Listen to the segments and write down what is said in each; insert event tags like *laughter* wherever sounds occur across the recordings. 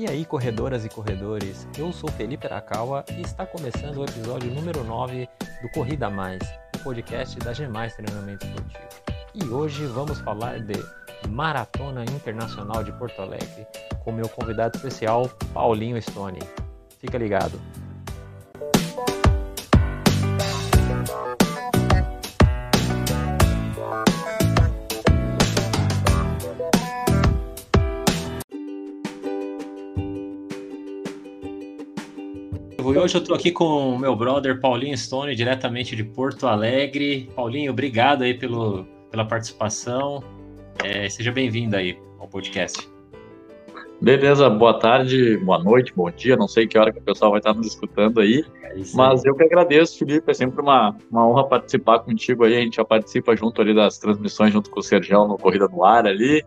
E aí, corredoras e corredores, eu sou Felipe Arakawa e está começando o episódio número 9 do Corrida Mais, o podcast da Gemais Treinamento Esportivo. E hoje vamos falar de Maratona Internacional de Porto Alegre, com meu convidado especial, Paulinho Stone. Fica ligado! E hoje eu estou aqui com o meu brother Paulinho Stone, diretamente de Porto Alegre. Paulinho, obrigado aí pelo, pela participação. É, seja bem-vindo aí ao podcast. Beleza, boa tarde, boa noite, bom dia, não sei que hora que o pessoal vai estar nos escutando aí, é mas eu que agradeço, Felipe, é sempre uma, uma honra participar contigo aí, a gente já participa junto ali das transmissões junto com o Sergião no Corrida no Ar ali,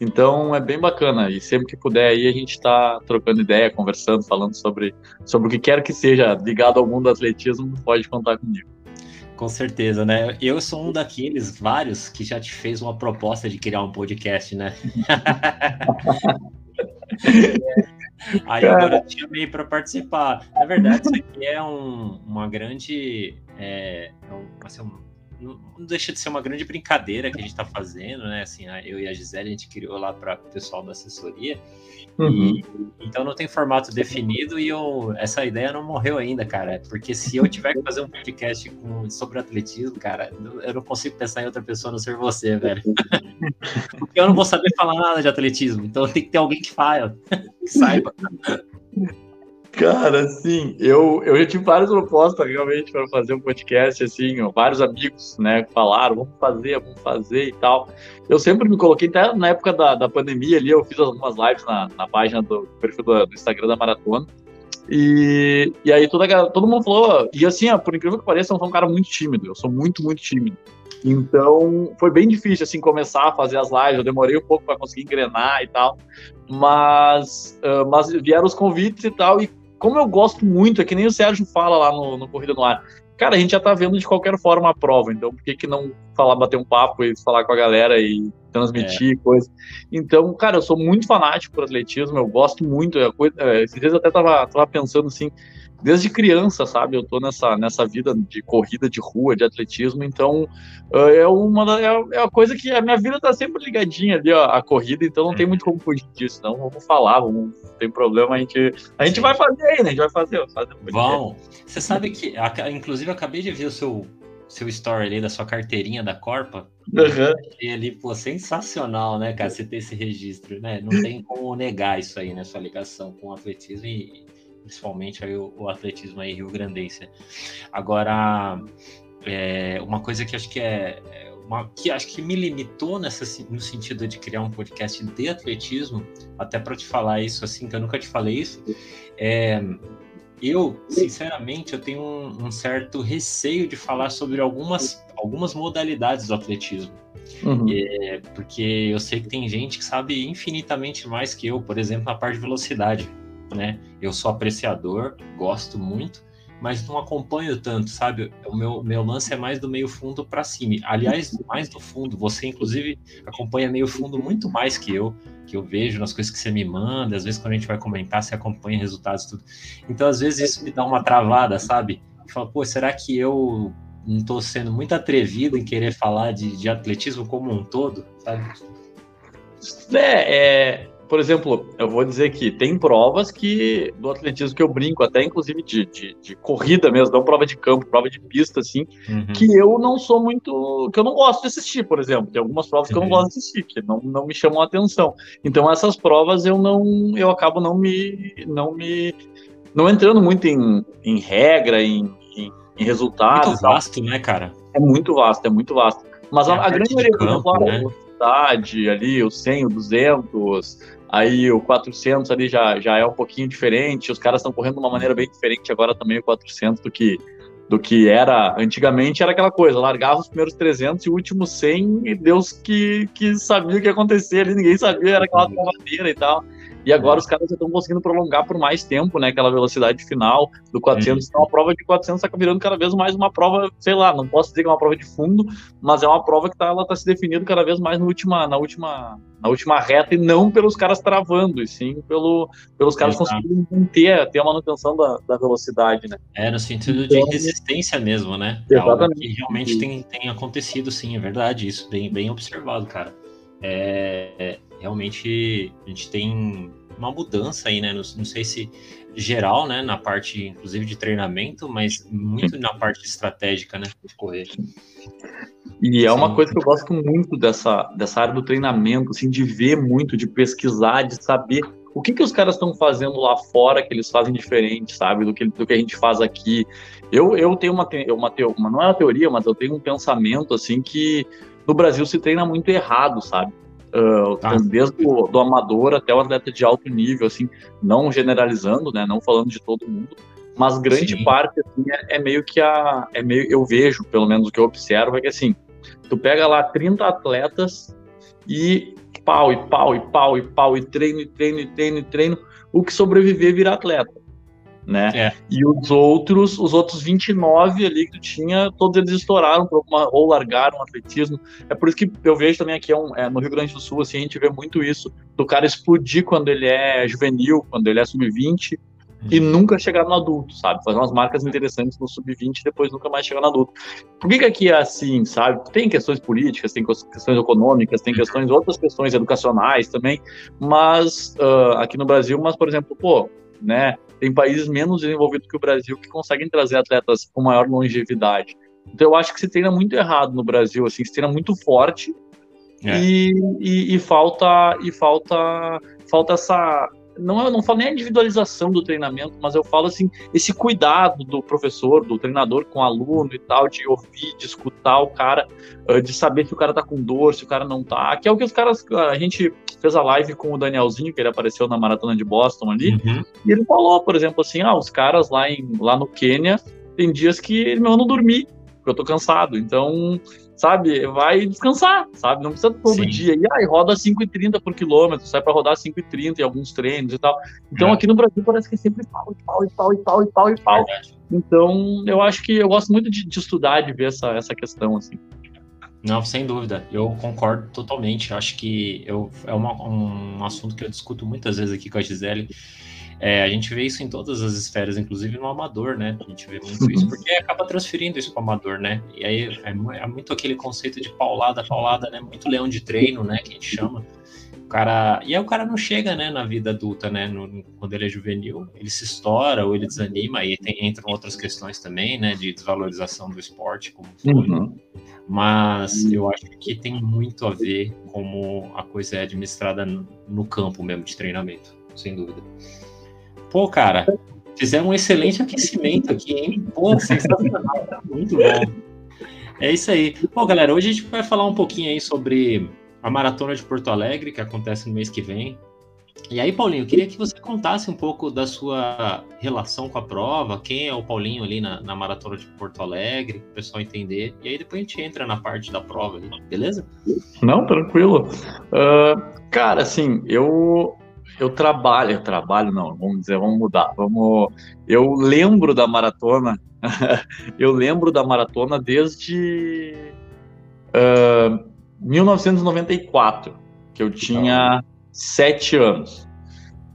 então é bem bacana e sempre que puder aí a gente está trocando ideia, conversando, falando sobre, sobre o que quer que seja ligado ao mundo do atletismo, pode contar comigo. Com certeza, né? Eu sou um daqueles vários que já te fez uma proposta de criar um podcast, né? *laughs* *laughs* Aí agora eu te chamei para participar. Na verdade, isso aqui é um, uma grande. É, é assim, um, não deixa de ser uma grande brincadeira que a gente está fazendo, né? Assim, eu e a Gisele, a gente criou lá para o pessoal da assessoria. Uhum. E, então não tem formato definido e eu, essa ideia não morreu ainda, cara. Porque se eu tiver que fazer um podcast com, sobre atletismo, cara, eu não consigo pensar em outra pessoa a não ser você, velho. *laughs* Porque eu não vou saber falar nada de atletismo, então tem que ter alguém que fale, que saiba. Cara, assim, eu, eu já tive várias propostas realmente para fazer um podcast, assim, ó, vários amigos, né, falaram, vamos fazer, vamos fazer e tal. Eu sempre me coloquei, até na época da, da pandemia ali, eu fiz algumas lives na, na página do perfil do, do Instagram da Maratona. E, e aí toda, todo mundo falou, e assim, ó, por incrível que pareça, eu sou um cara muito tímido, eu sou muito, muito tímido. Então, foi bem difícil, assim, começar a fazer as lives, eu demorei um pouco para conseguir engrenar e tal, mas, uh, mas vieram os convites e tal, e como eu gosto muito, é que nem o Sérgio fala lá no, no Corrida no Ar, cara, a gente já tá vendo de qualquer forma a prova, então por que, que não falar, bater um papo e falar com a galera e transmitir é. coisa? Então, cara, eu sou muito fanático por atletismo, eu gosto muito, é, é, esses dias eu até tava, tava pensando assim, desde criança, sabe? Eu tô nessa, nessa vida de corrida de rua, de atletismo, então eh, é uma é, é uma coisa que a minha vida tá sempre ligadinha ali, ó, a corrida, então não tem muito como fugir disso, não. Vamos falar, vamos, não tem problema, a gente, a gente vai fazer aí, né? A gente vai fazer, vai fazer Vão. Você sabe que, inclusive, eu acabei de ver o seu seu story ali da sua carteirinha da Corpa. Uhum. E ali, pô, sensacional, né, cara? Você ter esse registro, né? Não tem como negar isso aí, né? Sua ligação com o atletismo e, principalmente aí o, o atletismo aí rio-grandense. Agora, é, uma coisa que acho que é, é uma, que acho que me limitou nessa, no sentido de criar um podcast de atletismo, até para te falar isso assim, que eu nunca te falei isso, é, eu, sinceramente, eu tenho um, um, certo receio de falar sobre algumas, algumas modalidades do atletismo. Uhum. É, porque eu sei que tem gente que sabe infinitamente mais que eu, por exemplo, na parte de velocidade né? Eu sou apreciador, gosto muito, mas não acompanho tanto, sabe? O meu, meu lance é mais do meio fundo para cima. Aliás, *laughs* mais do fundo. Você, inclusive, acompanha meio fundo muito mais que eu, que eu vejo nas coisas que você me manda. Às vezes, quando a gente vai comentar, você acompanha resultados tudo. Então, às vezes, isso me dá uma travada, sabe? Fala, pô, será que eu não estou sendo muito atrevido em querer falar de, de atletismo como um todo, sabe? É, é, por exemplo, eu vou dizer que tem provas que do atletismo que eu brinco, até inclusive de, de, de corrida mesmo, não prova de campo, prova de pista, assim, uhum. que eu não sou muito. que eu não gosto de assistir, por exemplo. Tem algumas provas que eu não gosto de assistir, que não, não me chamam a atenção. Então, essas provas eu não. eu acabo não me. não me. não entrando muito em, em regra, em, em, em resultados. Muito vasto, né, cara? É muito vasto, é muito vasto. Mas é a, a grande maioria, campo, né? Velocidade ali, o 100, o 200, aí o 400 ali já, já é um pouquinho diferente, os caras estão correndo de uma maneira bem diferente agora também o 400 do que do que era antigamente era aquela coisa, largava os primeiros 300 e o último 100 e Deus que, que sabia o que ia acontecer ali, ninguém sabia, era aquela trovadeira e tal. E agora os caras já estão conseguindo prolongar por mais tempo, né? Aquela velocidade final do 400. Uhum. Então a prova de 400 está virando cada vez mais uma prova, sei lá, não posso dizer que é uma prova de fundo, mas é uma prova que tá, ela está se definindo cada vez mais na última, na última, na última reta e não pelos caras travando, e sim pelo, pelos caras Exato. conseguindo manter, ter a manutenção da, da velocidade, né? É, no sentido então, de resistência mesmo, né? É exatamente. que realmente tem, tem acontecido, sim, é verdade. Isso bem, bem observado, cara. É, é realmente a gente tem uma mudança aí, né? Não, não, sei se geral, né? Na parte, inclusive, de treinamento, mas muito na parte estratégica, né? De correr. E é uma coisa que eu gosto muito dessa, dessa área do treinamento, assim, de ver muito, de pesquisar, de saber o que, que os caras estão fazendo lá fora que eles fazem diferente, sabe? Do que, do que a gente faz aqui. Eu, eu tenho uma, uma, uma, não é uma teoria, mas eu tenho um pensamento, assim, que no Brasil se treina muito errado, sabe? Uh, tá. Desde o do amador até o atleta de alto nível, assim, não generalizando, né, não falando de todo mundo, mas grande Sim. parte assim, é, é, meio que a é meio eu vejo, pelo menos o que eu observo é que assim, tu pega lá 30 atletas e pau e pau e pau e pau e treino e treino e treino e treino, o que sobreviver vira atleta né? É. E os outros, os outros 29 ali que tu tinha, todos eles estouraram uma, ou largaram o atletismo. É por isso que eu vejo também aqui é um, é, no Rio Grande do Sul, assim, a gente vê muito isso, do cara explodir quando ele é juvenil, quando ele é sub-20, e uhum. nunca chegar no adulto, sabe? Fazer umas marcas interessantes no sub-20 e depois nunca mais chegar no adulto. Por que, que aqui é assim, sabe? Tem questões políticas, tem questões econômicas, tem questões, outras questões educacionais também, mas uh, aqui no Brasil, mas, por exemplo, pô, né? Tem países menos desenvolvidos que o Brasil que conseguem trazer atletas com maior longevidade. Então eu acho que se treina muito errado no Brasil, assim, se treina muito forte é. e, e, e, falta e falta falta essa não eu não falo nem a individualização do treinamento, mas eu falo assim esse cuidado do professor, do treinador com o aluno e tal, de ouvir, de escutar o cara, de saber se o cara tá com dor, se o cara não tá, que é o que os caras a gente fez a live com o Danielzinho, que ele apareceu na maratona de Boston ali, uhum. e ele falou, por exemplo, assim, ah, os caras lá, em, lá no Quênia, tem dias que meu, eu não dormi, porque eu tô cansado, então, sabe, vai descansar, sabe, não precisa todo Sim. dia, e aí roda 5,30 por quilômetro, sai para rodar 5,30 em alguns treinos e tal, então é. aqui no Brasil parece que é sempre pau, e pau, e pau, e pau, e pau, e pau, então eu acho que eu gosto muito de, de estudar, de ver essa, essa questão, assim. Não, sem dúvida. Eu concordo totalmente. Acho que eu, é uma, um assunto que eu discuto muitas vezes aqui com a Gisele. É, a gente vê isso em todas as esferas, inclusive no amador, né? A gente vê muito isso, porque acaba transferindo isso para o amador, né? E aí é, é, muito aquele conceito de paulada, paulada, né? Muito leão de treino, né? Que a gente chama. O cara. E aí o cara não chega, né, na vida adulta, né? No, quando ele é juvenil, ele se estoura ou ele desanima, aí tem, entram outras questões também, né? De desvalorização do esporte, como foi. Uhum mas eu acho que tem muito a ver como a coisa é administrada no campo mesmo de treinamento, sem dúvida. Pô, cara, fizeram um excelente aquecimento aqui, hein? Pô, *laughs* sensacional, tá muito bom. É isso aí. Pô, galera, hoje a gente vai falar um pouquinho aí sobre a Maratona de Porto Alegre, que acontece no mês que vem. E aí, Paulinho, eu queria que você contasse um pouco da sua relação com a prova, quem é o Paulinho ali na, na Maratona de Porto Alegre, para o pessoal entender. E aí depois a gente entra na parte da prova, beleza? Não, tranquilo. Uh, cara, assim, eu eu trabalho, eu trabalho não, vamos dizer, vamos mudar. Vamos, eu lembro da maratona, *laughs* eu lembro da maratona desde uh, 1994, que eu tinha sete anos,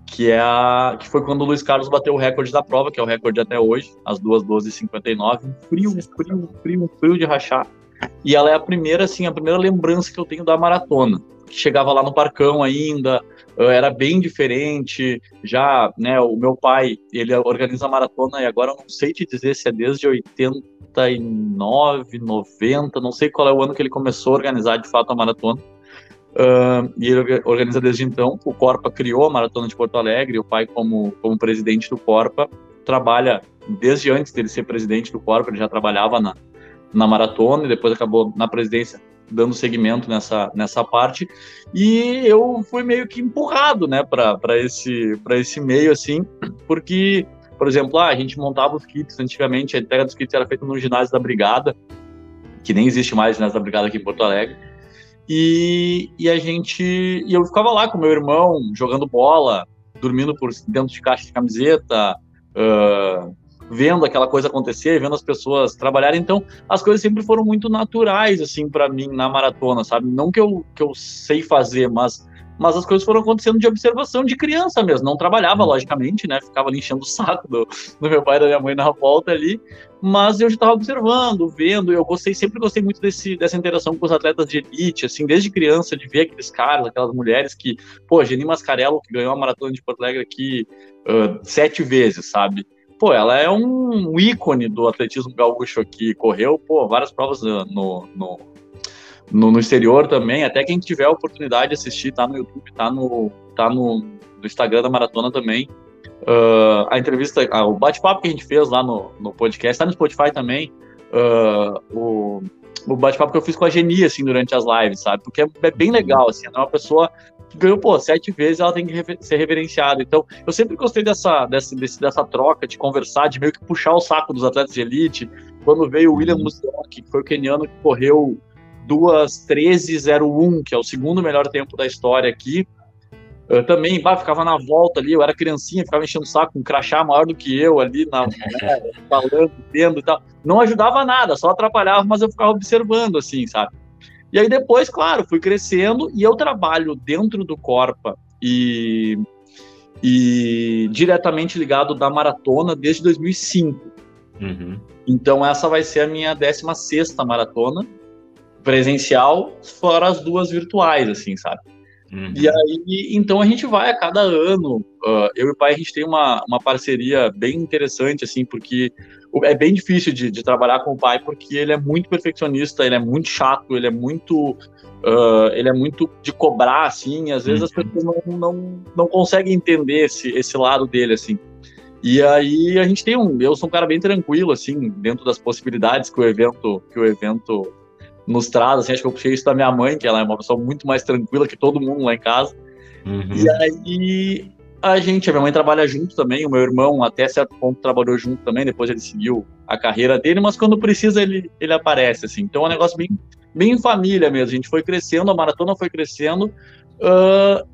que é a, que foi quando o Luiz Carlos bateu o recorde da prova, que é o recorde até hoje, às 2:12:59, um frio, frio, frio, frio de rachar. E ela é a primeira, assim, a primeira lembrança que eu tenho da maratona. Que chegava lá no parcão ainda, era bem diferente. Já, né, o meu pai, ele organiza maratona e agora eu não sei te dizer se é desde 89, 90, não sei qual é o ano que ele começou a organizar de fato a maratona Uh, e ele organiza desde então. O Corpa criou a Maratona de Porto Alegre, o pai, como, como presidente do Corpa, trabalha desde antes dele ser presidente do Corpa, ele já trabalhava na, na maratona e depois acabou na presidência dando seguimento nessa, nessa parte. E eu fui meio que empurrado né, para esse, esse meio, assim, porque, por exemplo, ah, a gente montava os kits antigamente, a entrega dos kits era feita no ginásio da Brigada, que nem existe mais ginásio da Brigada aqui em Porto Alegre. E, e a gente. E eu ficava lá com meu irmão, jogando bola, dormindo por dentro de caixa de camiseta, uh, vendo aquela coisa acontecer, vendo as pessoas trabalharem. Então, as coisas sempre foram muito naturais, assim, para mim na maratona, sabe? Não que eu, que eu sei fazer, mas mas as coisas foram acontecendo de observação de criança mesmo. Não trabalhava, uhum. logicamente, né? Ficava ali enchendo o saco do, do meu pai e da minha mãe na volta ali, mas eu já estava observando, vendo. Eu gostei, sempre gostei muito desse, dessa interação com os atletas de elite, assim, desde criança, de ver aqueles caras, aquelas mulheres que, pô, Geni Mascarello, que ganhou a maratona de Porto Alegre aqui uh, sete vezes, sabe? Pô, ela é um ícone do atletismo gaúcho aqui, correu, pô, várias provas no, no no, no, exterior também. Até quem tiver a oportunidade de assistir, tá no YouTube, tá no, tá no, no Instagram da Maratona também. Uh, a entrevista, uh, o bate-papo que a gente fez lá no, no podcast, tá no Spotify também. Uh, o, o bate-papo que eu fiz com a Geni, assim, durante as lives, sabe? Porque é, é bem legal, assim, é uma pessoa ganhou, pô, sete vezes, ela tem que rever, ser reverenciada. Então, eu sempre gostei dessa, dessa, desse, dessa troca, de conversar, de meio que puxar o saco dos atletas de elite. Quando veio o William Musioc, que foi o keniano que correu 2:13:01, que é o segundo melhor tempo da história aqui. Eu também bah, ficava na volta ali, eu era criancinha, ficava enchendo o saco, um crachá maior do que eu ali, na, *laughs* né, falando, vendo e tal. Não ajudava nada, só atrapalhava, mas eu ficava observando, assim, sabe? E aí depois, claro, fui crescendo e eu trabalho dentro do Corpa e, e diretamente ligado da maratona desde 2005. Uhum. Então essa vai ser a minha 16 sexta maratona presencial, fora as duas virtuais, assim, sabe? Uhum. E aí, então a gente vai a cada ano. Uh, eu e o pai, a gente tem uma, uma parceria bem interessante, assim, porque é bem difícil de, de, trabalhar com o pai, porque ele é muito perfeccionista, ele é muito chato, ele é muito. Uh, ele é muito de cobrar, assim, às vezes uhum. as pessoas não, não, não conseguem entender esse, esse lado dele, assim. E aí a gente tem um. Eu sou um cara bem tranquilo, assim, dentro das possibilidades que o evento, que o evento nos traz, assim, acho que eu puxei isso da minha mãe, que ela é uma pessoa muito mais tranquila que todo mundo lá em casa. Uhum. E aí a gente, a minha mãe trabalha junto também, o meu irmão até certo ponto trabalhou junto também, depois ele seguiu a carreira dele, mas quando precisa ele, ele aparece, assim. Então é um negócio bem, bem em família mesmo, a gente foi crescendo, a maratona foi crescendo, uh,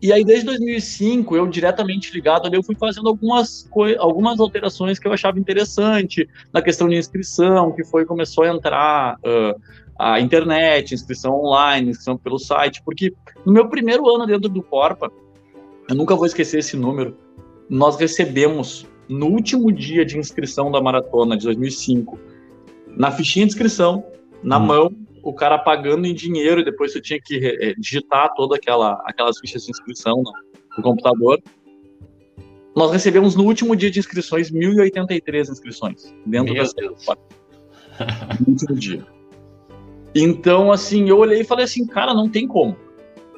e aí desde 2005, eu diretamente ligado ali, eu fui fazendo algumas, algumas alterações que eu achava interessante, na questão de inscrição, que foi, começou a entrar... Uh, a internet, inscrição online, inscrição pelo site, porque no meu primeiro ano dentro do Corpa, eu nunca vou esquecer esse número, nós recebemos no último dia de inscrição da maratona de 2005, na fichinha de inscrição, na hum. mão, o cara pagando em dinheiro e depois você tinha que é, digitar toda aquela aquelas fichas de inscrição no, no computador. Nós recebemos no último dia de inscrições 1083 inscrições dentro Meu da no último dia. Então, assim, eu olhei e falei assim, cara, não tem como.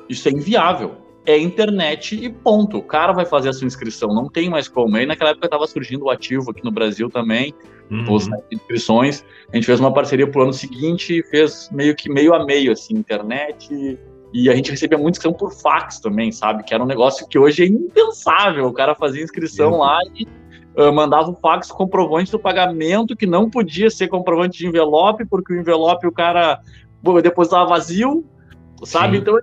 Isso é inviável. É internet e ponto. O cara vai fazer a sua inscrição, não tem mais como. Aí naquela época estava surgindo o ativo aqui no Brasil também, uhum. as inscrições. A gente fez uma parceria pro ano seguinte e fez meio que meio a meio, assim, internet. E a gente recebia muita inscrição por fax também, sabe? Que era um negócio que hoje é impensável. O cara fazia inscrição uhum. lá e uh, mandava o fax comprovante do pagamento, que não podia ser comprovante de envelope, porque o envelope o cara depositava vazio, sabe? Sim. Então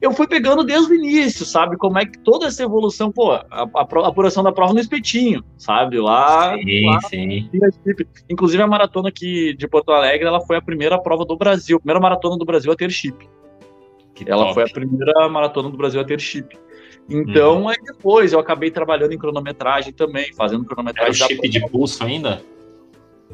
eu fui pegando desde o início, sabe? Como é que toda essa evolução, pô, a, a, a apuração da prova no espetinho, sabe? Lá, sim, lá sim. Inclusive a maratona aqui de Porto Alegre, ela foi a primeira prova do Brasil, a primeira maratona do Brasil a ter chip. Que ela top. foi a primeira maratona do Brasil a ter chip. Então, uhum. aí depois eu acabei trabalhando em cronometragem também, fazendo cronometragem. Era o chip de pulso ainda?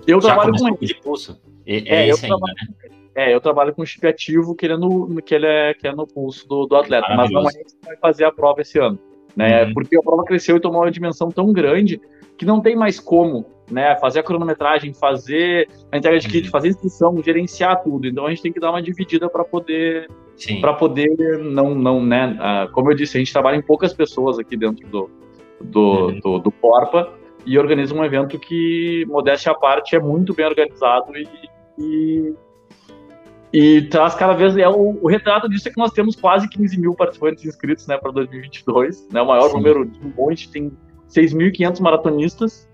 Eu Já trabalho com de pulso. É, é, eu trabalho, né? É, eu trabalho com chip ativo que ele é no, que ele é, que é no pulso do, do atleta, mas não é que vai fazer a prova esse ano. Né? Uhum. Porque a prova cresceu e tomou uma dimensão tão grande que não tem mais como né, fazer a cronometragem, fazer a entrega de kit, uhum. fazer inscrição, gerenciar tudo. Então a gente tem que dar uma dividida para poder para poder não não né, uh, como eu disse, a gente trabalha em poucas pessoas aqui dentro do do, uhum. do, do Corpa e organiza um evento que, modéstia à parte, é muito bem organizado e, e, e traz cada vez. É, o, o, retrato disso é que nós temos quase 15 mil participantes inscritos né, para 2022, né, o maior Sim. número de um monte, tem 6.500 maratonistas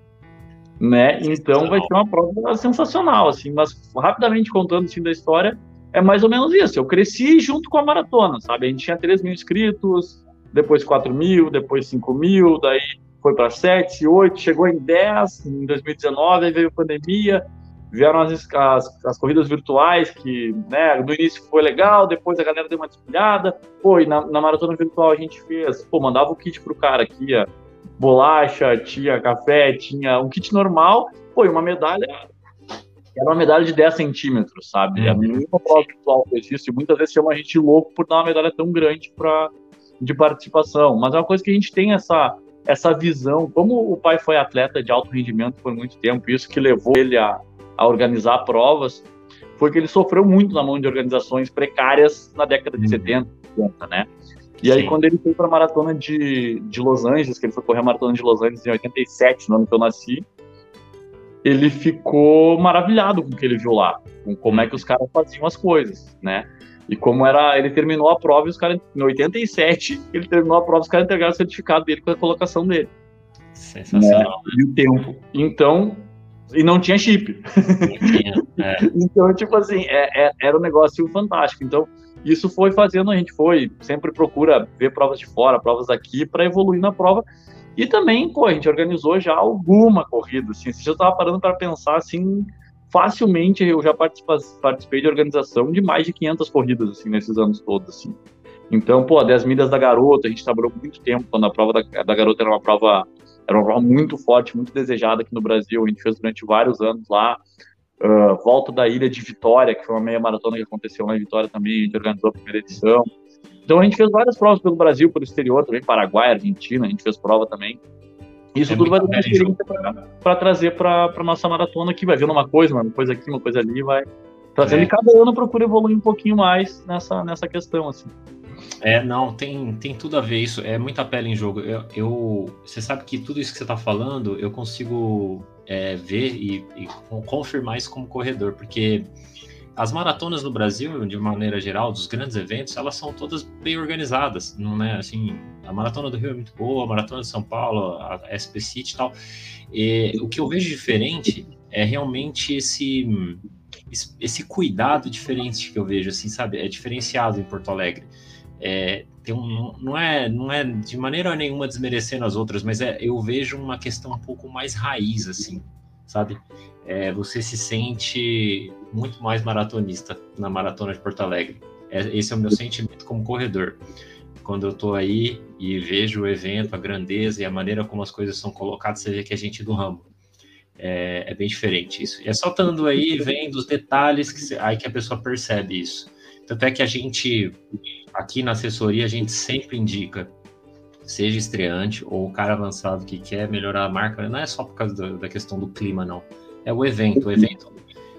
né? Então vai ser uma prova sensacional, assim. Mas rapidamente contando assim da história, é mais ou menos isso. Eu cresci junto com a maratona, sabe? A gente tinha 3 mil inscritos, depois 4 mil, depois 5 mil, daí foi para 7, 8, chegou em 10 em 2019, aí veio a pandemia, vieram as, as, as, corridas virtuais, que né, no início foi legal, depois a galera deu uma despolhada, pô, e na, na, maratona virtual a gente fez, pô, mandava o kit pro cara aqui, ia bolacha, tinha café, tinha um kit normal, pô, e uma medalha, era uma medalha de 10 centímetros, sabe? A minha prova virtual fez isso, e muitas vezes chama a gente louco por dar uma medalha tão grande para de participação, mas é uma coisa que a gente tem essa essa visão, como o pai foi atleta de alto rendimento por muito tempo, isso que levou ele a, a organizar provas, foi que ele sofreu muito na mão de organizações precárias na década de 70, uhum. 80, né? E aí, Sim. quando ele foi para a maratona de, de Los Angeles, que ele foi correr a maratona de Los Angeles em 87, no ano que eu nasci, ele ficou maravilhado com o que ele viu lá, com como é que os caras faziam as coisas, né? E como era, ele terminou a prova e os caras, em 87, ele terminou a prova, os caras entregaram o certificado dele com a colocação dele. Sensacional. Né? E o tempo. Então, e não tinha chip. Não tinha, é. *laughs* então, tipo assim, é, é, era um negócio fantástico. Então, isso foi fazendo, a gente foi, sempre procura ver provas de fora, provas aqui, para evoluir na prova. E também, pô, a gente organizou já alguma corrida, assim, você já estava parando para pensar, assim, facilmente eu já participei de organização de mais de 500 corridas, assim, nesses anos todos, assim. Então, pô, 10 milhas da garota, a gente trabalhou muito tempo, quando a prova da, da garota era uma prova, era uma prova muito forte, muito desejada aqui no Brasil, a gente fez durante vários anos lá, uh, volta da Ilha de Vitória, que foi uma meia maratona que aconteceu lá em Vitória também, a gente organizou a primeira edição. Então a gente fez várias provas pelo Brasil, pelo exterior, também Paraguai, Argentina, a gente fez prova também. Isso é tudo vai dar uma experiência para trazer para a nossa maratona, que vai vendo uma coisa, uma coisa aqui, uma coisa ali, vai trazendo. É. E cada ano procura evoluir um pouquinho mais nessa, nessa questão, assim. É, não, tem, tem tudo a ver isso, é muita pele em jogo. Eu, eu você sabe que tudo isso que você está falando, eu consigo é, ver e, e confirmar isso como corredor, porque as maratonas no Brasil, de maneira geral, dos grandes eventos, elas são todas bem organizadas, não é assim, a maratona do Rio é muito boa, a maratona de São Paulo, a SP City e tal. E, o que eu vejo diferente é realmente esse esse cuidado diferente que eu vejo, assim, sabe? É diferenciado em Porto Alegre. É, um, não é não é de maneira nenhuma desmerecendo as outras, mas é, eu vejo uma questão um pouco mais raiz, assim, sabe? É, você se sente muito mais maratonista na maratona de Porto Alegre. É, esse é o meu sentimento como corredor. Quando eu estou aí e vejo o evento, a grandeza e a maneira como as coisas são colocadas, você vê que a gente é do ramo. É, é bem diferente isso. E é só estando aí, vendo os detalhes, que, aí que a pessoa percebe isso. Tanto é que a gente, aqui na assessoria, a gente sempre indica, seja estreante ou o cara avançado que quer melhorar a marca, não é só por causa da questão do clima, não. É o evento. O evento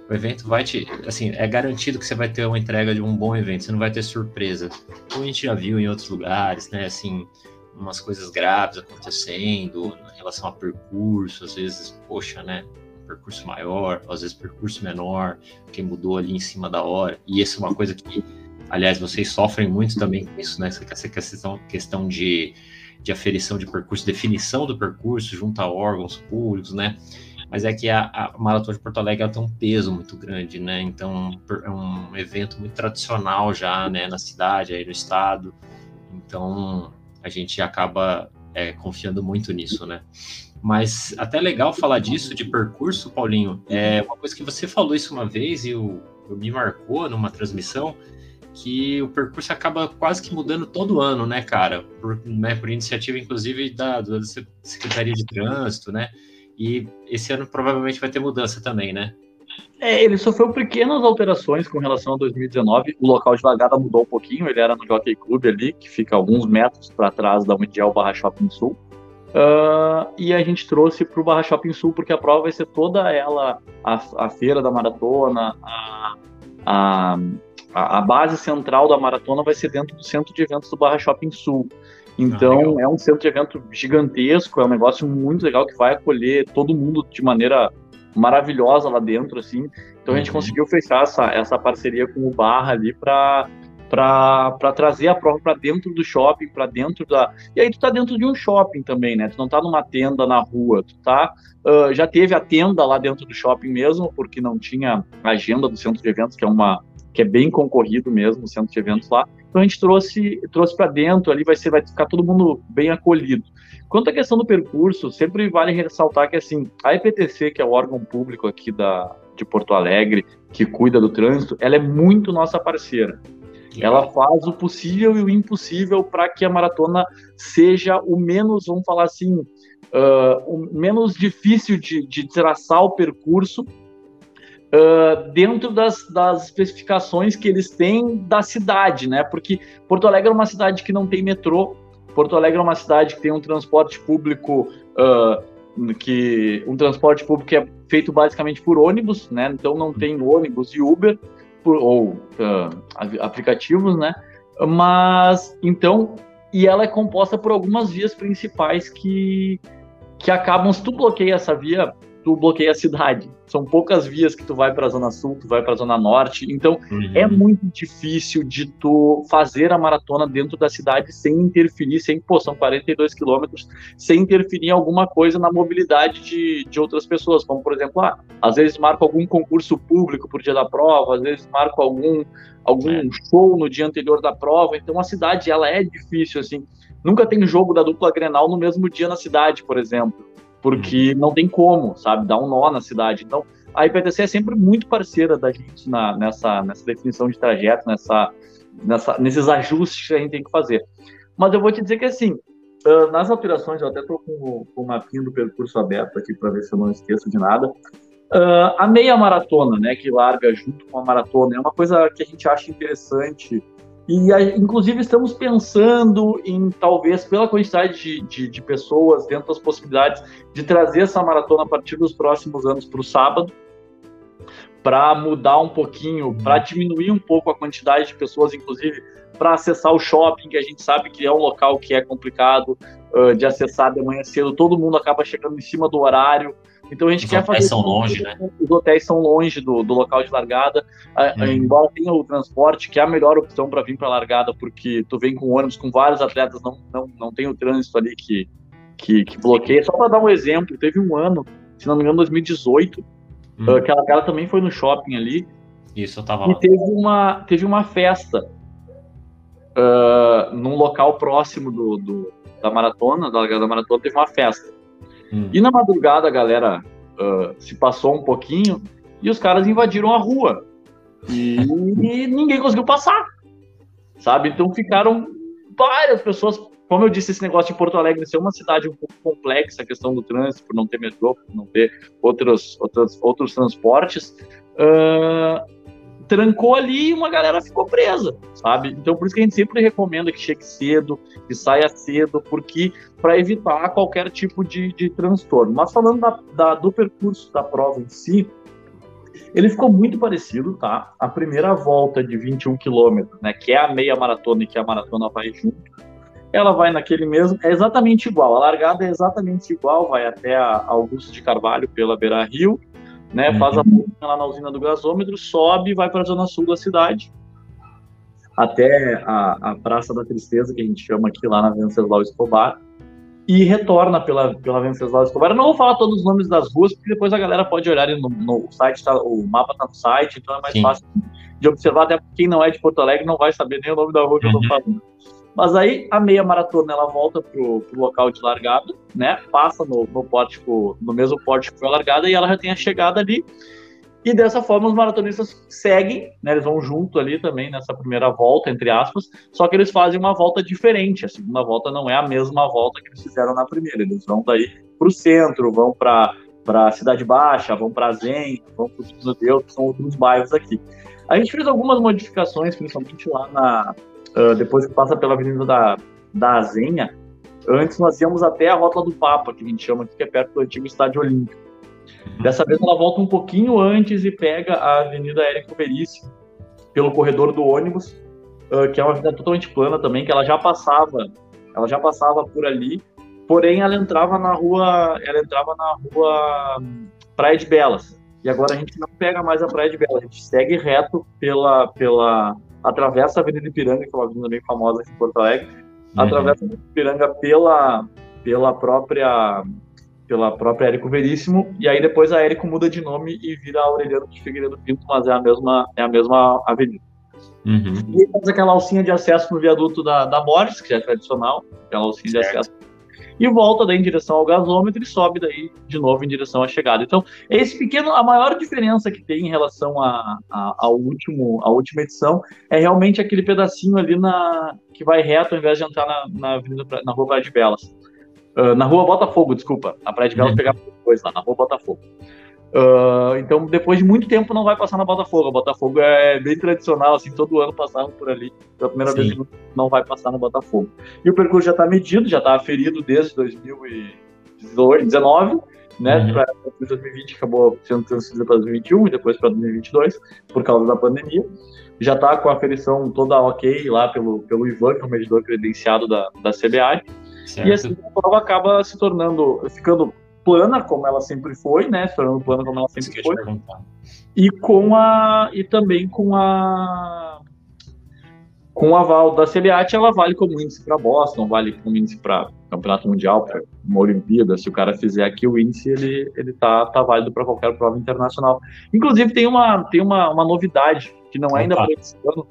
o evento vai te. Assim, é garantido que você vai ter uma entrega de um bom evento, você não vai ter surpresa. Como a gente já viu em outros lugares, né? Assim, umas coisas graves acontecendo em relação a percurso, às vezes, poxa, né? Percurso maior, às vezes percurso menor, que mudou ali em cima da hora. E isso é uma coisa que, aliás, vocês sofrem muito também com isso, né? Essa questão, questão de, de aferição de percurso, definição do percurso junto a órgãos públicos, né? mas é que a, a Maratona de Porto Alegre tem um peso muito grande, né? Então é um evento muito tradicional já, né, na cidade, aí no estado. Então a gente acaba é, confiando muito nisso, né? Mas até legal falar disso de percurso, Paulinho. É uma coisa que você falou isso uma vez e eu, eu me marcou numa transmissão que o percurso acaba quase que mudando todo ano, né, cara? Por, né, por iniciativa, inclusive, da, da Secretaria de Trânsito, né? E esse ano provavelmente vai ter mudança também, né? É, ele sofreu pequenas alterações com relação a 2019. O local de largada mudou um pouquinho. Ele era no Jockey Club ali, que fica alguns metros para trás da o Barra Shopping Sul. Uh, e a gente trouxe para o Barra Shopping Sul, porque a prova vai ser toda ela, a, a feira da maratona, a, a, a, base central da maratona vai ser dentro do centro de eventos do Barra Shopping Sul. Então, ah, é um centro de evento gigantesco, é um negócio muito legal que vai acolher todo mundo de maneira maravilhosa lá dentro, assim. Então, a gente uhum. conseguiu fechar essa, essa parceria com o Barra ali para para trazer a prova para dentro do shopping, para dentro da. E aí tu tá dentro de um shopping também, né? Tu não tá numa tenda na rua, tu tá. Uh, já teve a tenda lá dentro do shopping mesmo, porque não tinha agenda do centro de eventos, que é uma que é bem concorrido mesmo, o centro de eventos lá. Então a gente trouxe, trouxe para dentro, ali vai ser, vai ficar todo mundo bem acolhido. Quanto à questão do percurso, sempre vale ressaltar que assim, a EPTC, que é o órgão público aqui da, de Porto Alegre, que cuida do trânsito, ela é muito nossa parceira. Ela faz o possível e o impossível para que a maratona seja o menos, vamos falar assim, uh, o menos difícil de, de traçar o percurso uh, dentro das, das especificações que eles têm da cidade, né? Porque Porto Alegre é uma cidade que não tem metrô, Porto Alegre é uma cidade que tem um transporte público uh, que um transporte público é feito basicamente por ônibus, né? Então não tem ônibus e Uber por, ou uh, aplicativos, né? Mas então e ela é composta por algumas vias principais que que acabam se tu bloqueia essa via tu bloqueia a cidade. São poucas vias que tu vai para a zona sul, tu vai para a zona norte. Então uhum. é muito difícil de tu fazer a maratona dentro da cidade sem interferir, sem, pô, são 42 quilômetros, sem interferir em alguma coisa na mobilidade de, de outras pessoas. Como, por exemplo, ah, às vezes marco algum concurso público por dia da prova, às vezes marco algum, algum é. show no dia anterior da prova. Então a cidade, ela é difícil, assim. Nunca tem jogo da dupla Grenal no mesmo dia na cidade, por exemplo porque uhum. não tem como, sabe, dar um nó na cidade. Então, a IPTC é sempre muito parceira da gente na, nessa, nessa definição de trajeto, nessa, nessa, nesses ajustes que a gente tem que fazer. Mas eu vou te dizer que, assim, uh, nas alterações, eu até estou com, com o mapinha do percurso aberto aqui para ver se eu não esqueço de nada. Uh, a meia maratona, né, que larga junto com a maratona, é uma coisa que a gente acha interessante e, inclusive, estamos pensando em, talvez, pela quantidade de, de, de, pessoas, dentro das possibilidades, de trazer essa maratona a partir dos próximos anos para o sábado, para mudar um pouquinho, para diminuir um pouco a quantidade de pessoas, inclusive, para acessar o shopping, que a gente sabe que é um local que é complicado uh, de acessar de manhã cedo, todo mundo acaba chegando em cima do horário. Então a gente Os quer fazer. Os hotéis são longe, né? Os hotéis são longe do, do local de largada. Uhum. Embora tenha o transporte, que é a melhor opção para vir para a largada, porque tu vem com ônibus com vários atletas, não, não, não tem o trânsito ali que, que, que bloqueia. Só para dar um exemplo, teve um ano, se não me engano, 2018, uhum. que a largada também foi no shopping ali. Isso, eu tava e lá. teve uma, teve uma festa uh, num local próximo do, do, da maratona, da largada da maratona, teve uma festa. Hum. E na madrugada a galera uh, se passou um pouquinho e os caras invadiram a rua. E, e *laughs* ninguém conseguiu passar. Sabe? Então ficaram várias pessoas. Como eu disse, esse negócio de Porto Alegre ser uma cidade um pouco complexa, a questão do trânsito, por não ter metrô, por não ter outros, outros, outros transportes. Uh, trancou ali e uma galera ficou presa, sabe? Então por isso que a gente sempre recomenda que chegue cedo, que saia cedo, porque para evitar qualquer tipo de, de transtorno. Mas falando da, da, do percurso da prova em si, ele ficou muito parecido, tá? A primeira volta de 21 quilômetros, né, que é a meia maratona e que a maratona vai junto, ela vai naquele mesmo, é exatamente igual, a largada é exatamente igual, vai até a Augusto de Carvalho pela Beira Rio, né? Uhum. Faz a pontinha lá na usina do gasômetro, sobe e vai para a zona sul da cidade, até a, a Praça da Tristeza, que a gente chama aqui lá na Venceslau Escobar, e retorna pela, pela Venceslau Escobar. Eu não vou falar todos os nomes das ruas, porque depois a galera pode olhar no, no site, tá, o mapa está no site, então é mais Sim. fácil de observar, até quem não é de Porto Alegre não vai saber nem o nome da rua que uhum. eu estou falando. Mas aí a meia maratona ela volta pro, pro local de largada, né? Passa no, no pórtico, no mesmo pórtico que foi a largada e ela já tem a chegada ali. E dessa forma os maratonistas seguem, né? Eles vão junto ali também nessa primeira volta, entre aspas, só que eles fazem uma volta diferente. A segunda volta não é a mesma volta que eles fizeram na primeira. Eles vão daí para o centro, vão para para Cidade Baixa, vão para Zen, vão para o Deus, que são outros bairros aqui. A gente fez algumas modificações, principalmente lá na, uh, depois que passa pela Avenida da, da Azenha, antes nós íamos até a Rota do Papa, que a gente chama aqui, que é perto do antigo Estádio Olímpico. Dessa vez ela volta um pouquinho antes e pega a Avenida Érico Veríssimo, pelo corredor do ônibus, uh, que é uma avenida totalmente plana também, que ela já passava, ela já passava por ali, porém ela entrava na rua, ela entrava na rua hum, Praia de Belas. E agora a gente não pega mais a Praia de Belas, a gente segue reto pela, pela atravessa a Avenida Ipiranga, que é uma avenida bem famosa aqui em Porto Alegre, uhum. atravessa a Avenida Ipiranga pela, pela própria pela própria Érico Veríssimo, e aí depois a Érico muda de nome e vira Aureliano de Figueiredo Pinto, mas é a mesma, é a mesma avenida. Uhum. E temos aquela alcinha de acesso no viaduto da, da Borges, que já é tradicional, aquela alcinha certo. de acesso e volta daí em direção ao gasômetro e sobe daí de novo em direção à chegada. Então, esse pequeno, a maior diferença que tem em relação a, a, ao último, a última edição é realmente aquele pedacinho ali na que vai reto ao invés de entrar na, na avenida na rua Praia de Belas. Uh, na rua Botafogo, desculpa. A Praia de Belas uhum. *laughs* pegava depois lá, na rua Botafogo. Uh, então, depois de muito tempo, não vai passar na Botafogo. A Botafogo é bem tradicional, assim, todo ano passava por ali. Pela primeira Sim. vez não vai passar na Botafogo. E o percurso já está medido, já está aferido desde 2019, né? Uhum. Para 2020 acabou sendo transferido para 2021 e depois para 2022, por causa da pandemia. Já está com a aferição toda ok lá pelo, pelo Ivan, que é o medidor credenciado da, da CBA. Certo. E assim a prova acaba se tornando, ficando plana como ela sempre foi, né? Se tornando plana como ela sempre foi. E com a e também com a com o aval da CBAT, ela vale como índice para Boston, vale como índice para Campeonato Mundial, para uma Olimpíada. Se o cara fizer aqui o índice, ele ele tá, tá válido para qualquer prova internacional. Inclusive tem uma tem uma, uma novidade que não é ainda para esse ano.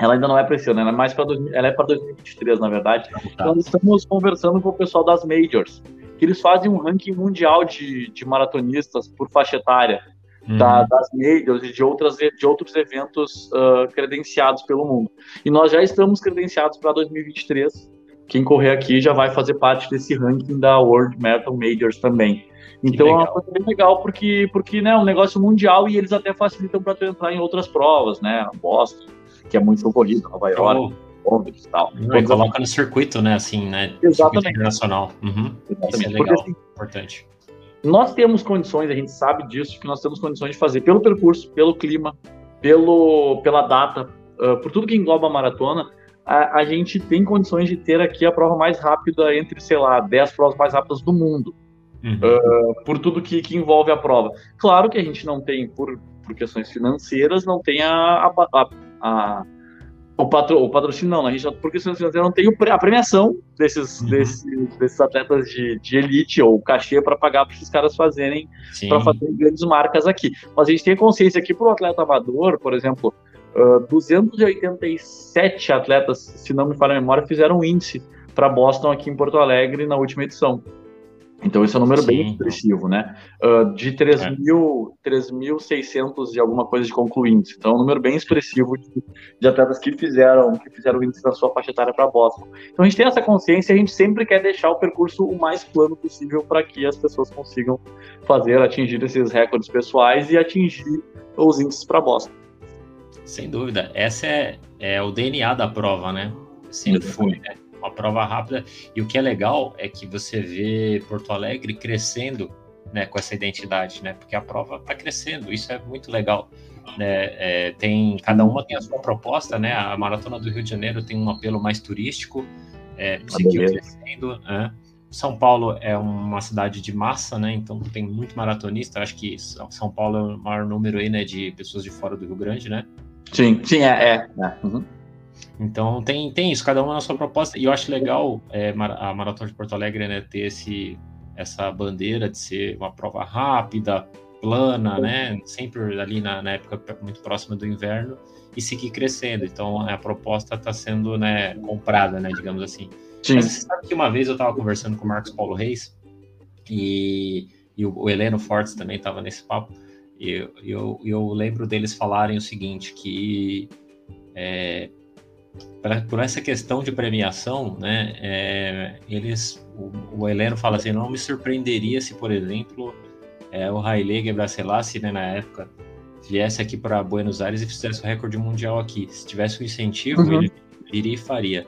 Ela ainda não é para esse ano, ela é mais para ela é para 2023, na verdade. Tá. Então estamos conversando com o pessoal das majors que eles fazem um ranking mundial de, de maratonistas por faixa etária, uhum. da, das majors e de, outras, de outros eventos uh, credenciados pelo mundo. E nós já estamos credenciados para 2023. Quem correr aqui já vai fazer parte desse ranking da World Marathon Majors também. Então é uma coisa bem legal porque, porque né, é um negócio mundial e eles até facilitam para tu entrar em outras provas, né? Boston, que é muito concorrido, Nova York. Londres e tal. e coloca no circuito, né? Assim, né? Exatamente. internacional. Uhum. Exatamente. Isso é legal, Porque, assim, importante. Nós temos condições, a gente sabe disso, que nós temos condições de fazer pelo percurso, pelo clima, pelo, pela data, uh, por tudo que engloba a maratona, a, a, gente tem condições de ter aqui a prova mais rápida entre, sei lá, 10 provas mais rápidas do mundo. Uhum. Uh, por tudo que, que envolve a prova. Claro que a gente não tem, por, por questões financeiras, não tem a, a, a o, patro, o patrocínio não, a gente, por questões financeiras não tem a premiação desses, uhum. desses, desses atletas de, de elite ou cachê para pagar para esses caras fazerem, para fazer grandes marcas aqui. Mas a gente tem consciência que para o atleta amador, por exemplo, uh, 287 atletas, se não me falha a memória, fizeram um índice para Boston aqui em Porto Alegre na última edição. Então, esse é um número Sim. bem expressivo, né? Uh, de 3.600 é. e alguma coisa de concluintes. Então, é um número bem expressivo de, de, atletas que fizeram que fizeram índice na sua faixa etária para Boston. Então, a gente tem essa consciência e a gente sempre quer deixar o percurso o mais plano possível para que as pessoas consigam fazer, atingir esses recordes pessoais e atingir os índices para Boston. Sem dúvida. Essa é, é o DNA da prova, né? Sempre foi, né? Uma prova rápida. E o que é legal é que você vê Porto Alegre crescendo né, com essa identidade, né? Porque a prova está crescendo, isso é muito legal. Né? É, tem cada uma tem a sua proposta, né? A maratona do Rio de Janeiro tem um apelo mais turístico, é, seguiu crescendo. Né? São Paulo é uma cidade de massa, né? Então tem muito maratonista. Acho que São Paulo é o maior número aí, né? De pessoas de fora do Rio Grande, né? Sim, sim, é. é, é. Uhum. Então tem, tem isso, cada uma na sua proposta. E eu acho legal é, a Maratona de Porto Alegre né, ter esse, essa bandeira de ser uma prova rápida, plana, né? Sempre ali na, na época muito próxima do inverno e seguir crescendo. Então a proposta está sendo né, comprada, né, digamos assim. Sim. Mas você sabe que uma vez eu estava conversando com o Marcos Paulo Reis e, e o, o Heleno Fortes também estava nesse papo. E eu, eu, eu, lembro deles falarem o seguinte, que é, pra, por essa questão de premiação, né, é, eles, o, o Heleno fala assim, não me surpreenderia se, por exemplo, é, o Haile Gebrselassie, né, na época, viesse aqui para Buenos Aires e fizesse o recorde mundial aqui. Se tivesse um incentivo, uhum. ele iria e faria.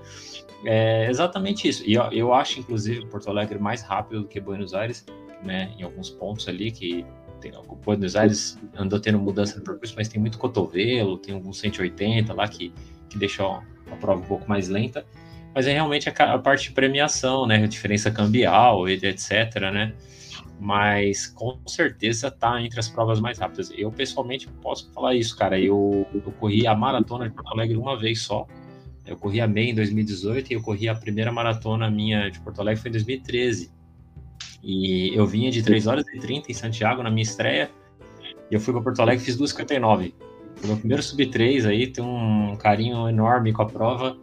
É exatamente isso. E eu, eu acho, inclusive, Porto Alegre mais rápido do que Buenos Aires, né, em alguns pontos ali que tem, Buenos Aires andou tendo mudança no percurso, mas tem muito cotovelo, tem alguns 180 lá que, que deixam a prova um pouco mais lenta, mas é realmente a, a parte de premiação, né, a diferença cambial, etc, né, mas com certeza tá entre as provas mais rápidas. Eu pessoalmente posso falar isso, cara, eu, eu corri a maratona de Porto Alegre uma vez só, eu corri a meia em 2018 e eu corri a primeira maratona minha de Porto Alegre foi em 2013. E eu vinha de 3 horas e 30 em Santiago na minha estreia. E eu fui para Porto Alegre e fiz 2,59. Foi meu primeiro sub-3 aí, tem um carinho enorme com a prova.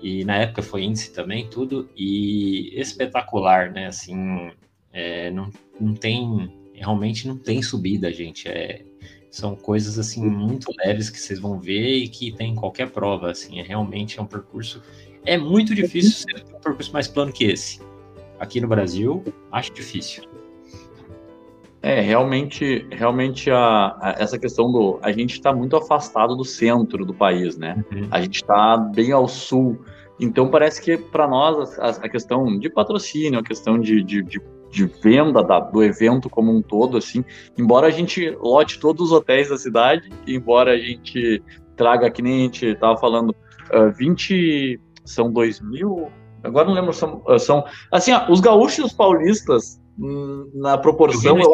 E na época foi índice também, tudo. E espetacular, né? Assim, é, não, não tem. Realmente não tem subida, gente. É, são coisas assim muito leves que vocês vão ver e que tem em qualquer prova. Assim, é realmente é um percurso. É muito difícil ser um percurso mais plano que esse. Aqui no Brasil, acho difícil. É, realmente, realmente a, a, essa questão do. A gente está muito afastado do centro do país, né? Uhum. A gente está bem ao sul. Então parece que para nós a, a, questão de patrocínio, a questão de, de, de, de venda da, do evento como um todo, assim, embora a gente lote todos os hotéis da cidade, embora a gente traga, que nem a gente estava falando, uh, 20. São 2 mil. Agora não lembro, são. são assim, ó, os gaúchos paulistas na proporção, eu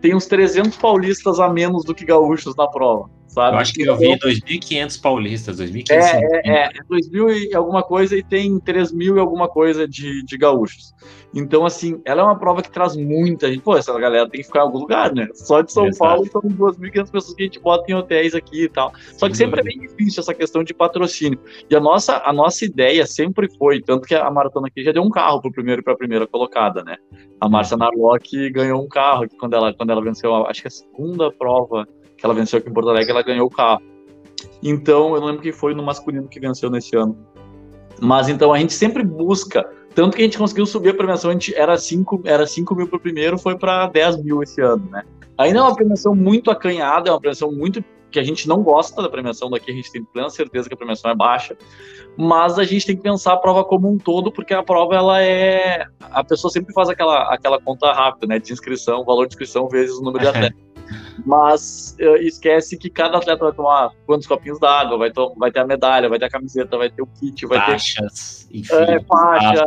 tem uns 300 paulistas a menos do que gaúchos na prova, sabe? Eu acho que eu vi 2.500 paulistas, 2.500. É, é, é, 2.000 é e alguma coisa e tem 3.000 e alguma coisa de, de gaúchos. Então, assim, ela é uma prova que traz muita gente. Pô, essa galera tem que ficar em algum lugar, né? Só de São Exato. Paulo são 2.500 pessoas que a gente bota em hotéis aqui e tal. Só que sempre é bem difícil essa questão de patrocínio. E a nossa, a nossa ideia sempre foi, tanto que a maratona aqui já deu um carro pro primeiro e pra primeira colocada, né? A Márcia Narlock ganhou um carro quando ela, quando ela venceu, acho que a segunda prova que ela venceu aqui em Porto Alegre, ela ganhou o carro. Então, eu não lembro quem foi no masculino que venceu nesse ano. Mas então a gente sempre busca tanto que a gente conseguiu subir a premiação, a gente era 5 era cinco mil para o primeiro, foi para 10 mil esse ano, né? Ainda é uma premiação muito acanhada, é uma premiação muito que a gente não gosta da premiação daqui, a gente tem plena certeza que a premiação é baixa, mas a gente tem que pensar a prova como um todo, porque a prova ela é. A pessoa sempre faz aquela, aquela conta rápida, né? De inscrição, valor de inscrição vezes o número de atletas mas uh, esquece que cada atleta vai tomar quantos copinhos d'água, vai, vai ter a medalha, vai ter a camiseta, vai ter o kit, vai faixas, ter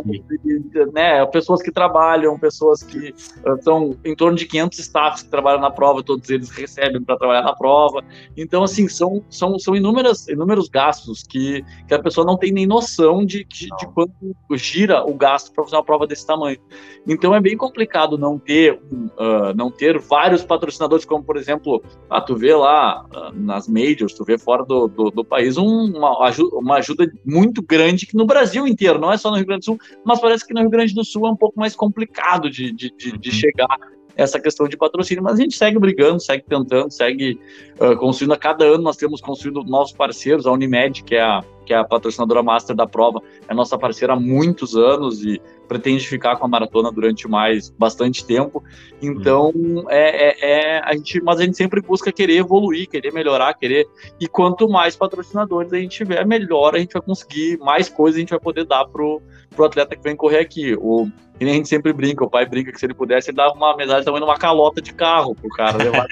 enfim, é, né, pessoas que trabalham, pessoas que uh, são em torno de 500 staffs que trabalham na prova, todos eles recebem para trabalhar na prova. Então, assim, são, são, são inúmeras, inúmeros gastos que, que a pessoa não tem nem noção de, de, de quanto gira o gasto para fazer uma prova desse tamanho. Então, é bem complicado não ter, uh, não ter vários patrocinadores como, por exemplo, ah, tu vê lá ah, nas majors, tu vê fora do, do, do país um, uma, ajuda, uma ajuda muito grande que no Brasil inteiro, não é só no Rio Grande do Sul, mas parece que no Rio Grande do Sul é um pouco mais complicado de, de, de, de uhum. chegar essa questão de patrocínio, mas a gente segue brigando, segue tentando, segue uh, construindo. A cada ano nós temos construído novos parceiros, a Unimed, que é a, que é a patrocinadora master da prova, é nossa parceira há muitos anos e pretende ficar com a maratona durante mais bastante tempo. Então, é, é, é, a gente, mas a gente sempre busca querer evoluir, querer melhorar, querer. E quanto mais patrocinadores a gente tiver, melhor a gente vai conseguir, mais coisas a gente vai poder dar pro, pro atleta que vem correr aqui. O, e a gente sempre brinca, o pai brinca que se ele pudesse, ele dava uma medalha também numa calota de carro pro cara levar.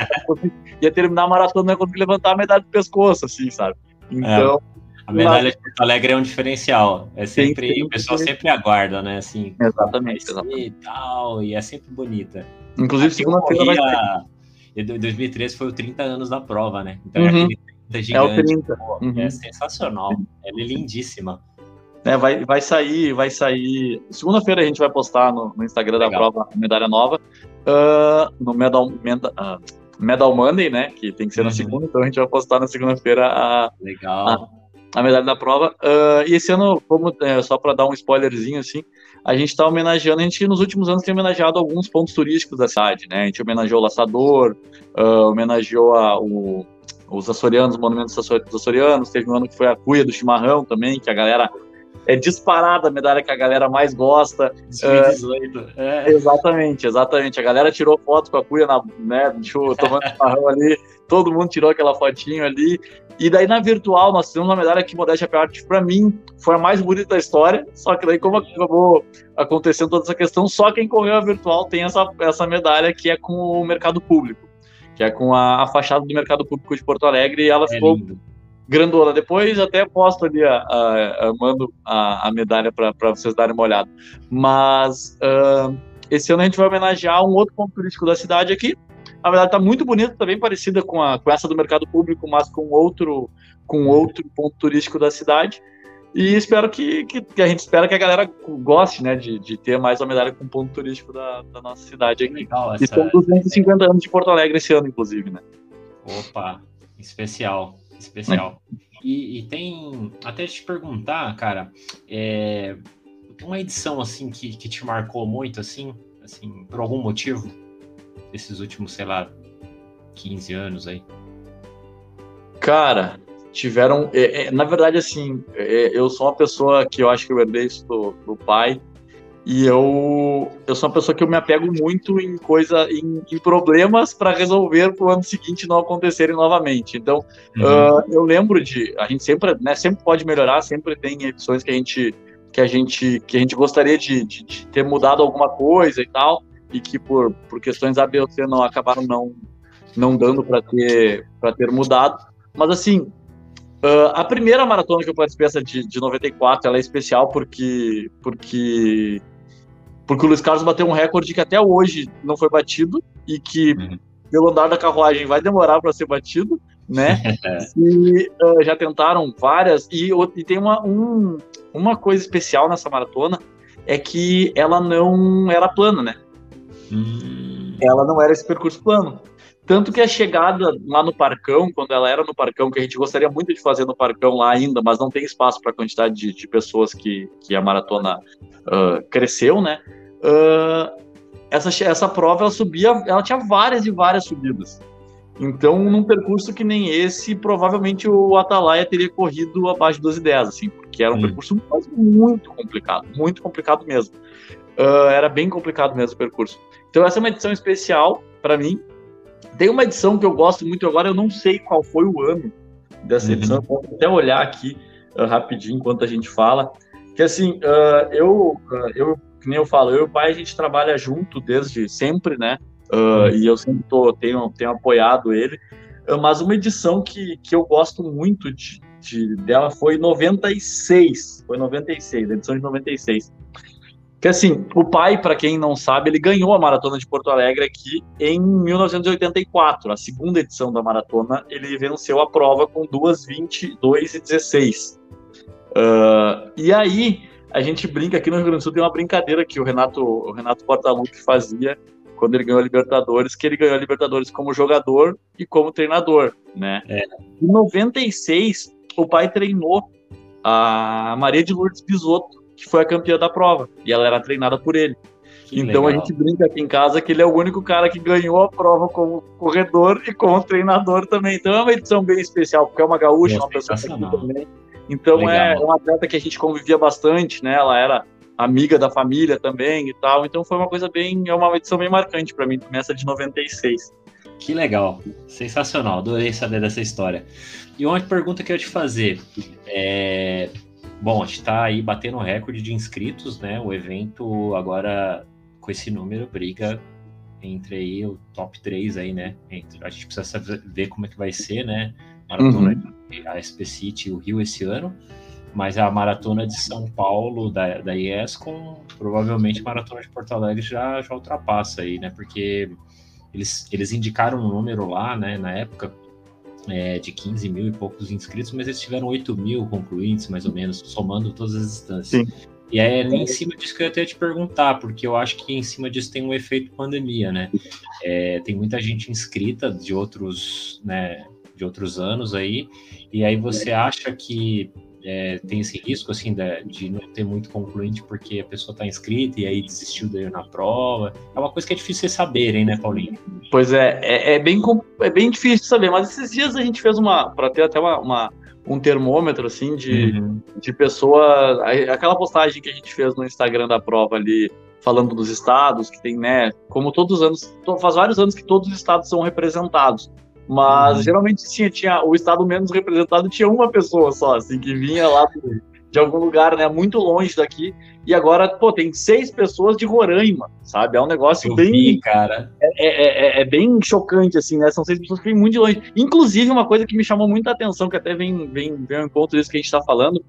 ia terminar a maratona, não ia conseguir levantar a medalha do pescoço, assim, sabe? Então. É. A medalha de Porto Alegre é um diferencial. É sempre, o pessoal sempre aguarda, né? Assim, exatamente, exatamente. E tal, e é sempre bonita. Inclusive, segunda-feira vai ter. 2013 foi o 30 anos da prova, né? Então é uhum. é aquele 30 gigante. É o 30. Pô, uhum. É sensacional. Ela é lindíssima. É, vai, vai sair, vai sair. Segunda-feira a gente vai postar no, no Instagram Legal. da prova a medalha nova. Uh, no Medal, Medal, uh, Medal Monday, né? Que tem que ser uhum. na segunda, então a gente vai postar na segunda-feira a, Legal. a, a medalha da prova. Uh, e esse ano, como, é, só para dar um spoilerzinho assim, a gente está homenageando, a gente nos últimos anos tem homenageado alguns pontos turísticos da cidade, né? A gente homenageou o Laçador, uh, homenageou a, o, os açorianos, o monumento dos açorianos, teve um ano que foi a cuia do chimarrão também, que a galera é disparada a medalha que a galera mais gosta. 2018. Uh, é. Exatamente, exatamente. A galera tirou foto com a cuia na, né, tomando chimarrão ali, todo mundo tirou aquela fotinho ali. E daí na virtual nós temos uma medalha que modéstia à parte, para mim foi a mais bonita da história. Só que daí como acabou acontecendo toda essa questão, só quem correu a virtual tem essa, essa medalha que é com o mercado público, que é com a, a fachada do mercado público de Porto Alegre e ela é ficou lindo grandona. Depois até posto ali, a, a, a mando a, a medalha para vocês darem uma olhada. Mas uh, esse ano a gente vai homenagear um outro ponto turístico da cidade aqui. A verdade está muito bonita, bem parecida com, a, com essa do mercado público, mas com outro, com outro ponto turístico da cidade. E espero que, que, que, a gente espera que a galera goste, né, de, de ter mais uma medalha com ponto turístico da, da nossa cidade aqui. Legal, essa... E são 250 anos de Porto Alegre esse ano, inclusive, né? Opa, especial, especial. E, e, tem, até te perguntar, cara, é, uma edição assim que, que te marcou muito, assim, assim, por algum motivo, esses últimos, sei lá, 15 anos aí? Cara, tiveram. É, é, na verdade, assim, é, eu sou uma pessoa que eu acho que eu herdei isso do, do pai. E eu, eu sou uma pessoa que eu me apego muito em coisa, em, em problemas para resolver para o ano seguinte não acontecerem novamente. Então, uhum. uh, eu lembro de a gente sempre, né, sempre pode melhorar, sempre tem edições que a gente que a gente que a gente gostaria de, de, de ter mudado alguma coisa e tal, e que por, por questões A, B ou C não acabaram não não dando para ter ter mudado. Mas assim, Uh, a primeira maratona que eu participei, essa de, de 94, ela é especial porque, porque, porque o Luiz Carlos bateu um recorde que até hoje não foi batido e que, uhum. pelo andar da carruagem, vai demorar para ser batido, né? *laughs* e uh, já tentaram várias. E, e tem uma, um, uma coisa especial nessa maratona, é que ela não era plana, né? Uhum. Ela não era esse percurso plano. Tanto que a chegada lá no Parcão, quando ela era no Parcão, que a gente gostaria muito de fazer no Parcão lá ainda, mas não tem espaço para a quantidade de, de, pessoas que, que a maratona uh, cresceu, né? Uh, essa, essa prova ela subia, ela tinha várias e várias subidas. Então, num percurso que nem esse, provavelmente o Atalaia teria corrido abaixo de 12 e 10, assim, porque era um hum. percurso muito complicado, muito complicado mesmo. Uh, era bem complicado mesmo o percurso. Então, essa é uma edição especial para mim, tem uma edição que eu gosto muito agora, eu não sei qual foi o ano dessa uhum. edição, vou até olhar aqui uh, rapidinho enquanto a gente fala. Que assim, uh, eu, uh, eu, que nem eu falo, eu e o pai a gente trabalha junto desde sempre, né? Uhum. E eu sempre tô, tenho, tenho apoiado ele. mas uma edição que, que eu gosto muito de, de, dela foi 96. Foi 96, a edição de 96. Que assim, o pai, para quem não sabe, ele ganhou a maratona de Porto Alegre aqui em 1984, a segunda edição da maratona. Ele venceu a prova com 2:22 e 16. Uh, e aí a gente brinca aqui no Rio Grande do Sul tem uma brincadeira que o Renato, o Renato Portaluppi fazia quando ele ganhou a Libertadores, que ele ganhou a Libertadores como jogador e como treinador, né? É. Em 96, o pai treinou a Maria de Lourdes Bisotto que foi a campeã da prova. E ela era treinada por ele. Que então legal. a gente brinca aqui em casa que ele é o único cara que ganhou a prova como corredor e como treinador também. Então é uma edição bem especial, porque é uma gaúcha, uma pessoa que também. Então é, é uma atleta que a gente convivia bastante, né? Ela era amiga da família também e tal. Então foi uma coisa bem, é uma edição bem marcante para mim, nessa de 96. Que legal, sensacional, adorei saber dessa história. E uma pergunta que eu ia te fazer, é, Bom, a gente está aí batendo recorde de inscritos, né? O evento agora, com esse número, briga entre aí o top 3 aí, né? Entre, a gente precisa ver como é que vai ser, né? Maratona uhum. de ASP City e o Rio esse ano. Mas a maratona de São Paulo, da, da com provavelmente a maratona de Porto Alegre já, já ultrapassa aí, né? Porque eles, eles indicaram um número lá, né, na época, é, de 15 mil e poucos inscritos, mas eles tiveram 8 mil concluintes, mais ou menos, somando todas as instâncias. Sim. E é em cima disso que eu até te perguntar, porque eu acho que em cima disso tem um efeito pandemia, né? É, tem muita gente inscrita de outros, né, de outros anos aí, e aí você acha que é, tem esse risco assim de, de, não ter muito concluinte porque a pessoa está inscrita e aí desistiu daí na prova. É uma coisa que é difícil vocês saberem, né, Paulinho? Pois é, é, é bem, é bem difícil saber, mas esses dias a gente fez uma, para ter até uma, uma, um termômetro assim de, uhum. de pessoa. Aquela postagem que a gente fez no Instagram da prova ali, falando dos estados, que tem, né? Como todos os anos, faz vários anos que todos os estados são representados. Mas uhum. geralmente tinha, tinha o estado menos representado tinha uma pessoa só, assim, que vinha lá de algum lugar, né, muito longe daqui. E agora, pô, tem seis pessoas de Roraima, sabe? É um negócio Eu bem. Vi, cara. É, é, é, é, bem chocante, assim, né? São seis pessoas que vêm muito de longe. Inclusive, uma coisa que me chamou muita atenção, que até vem, vem, vem ao encontro disso que a gente está falando,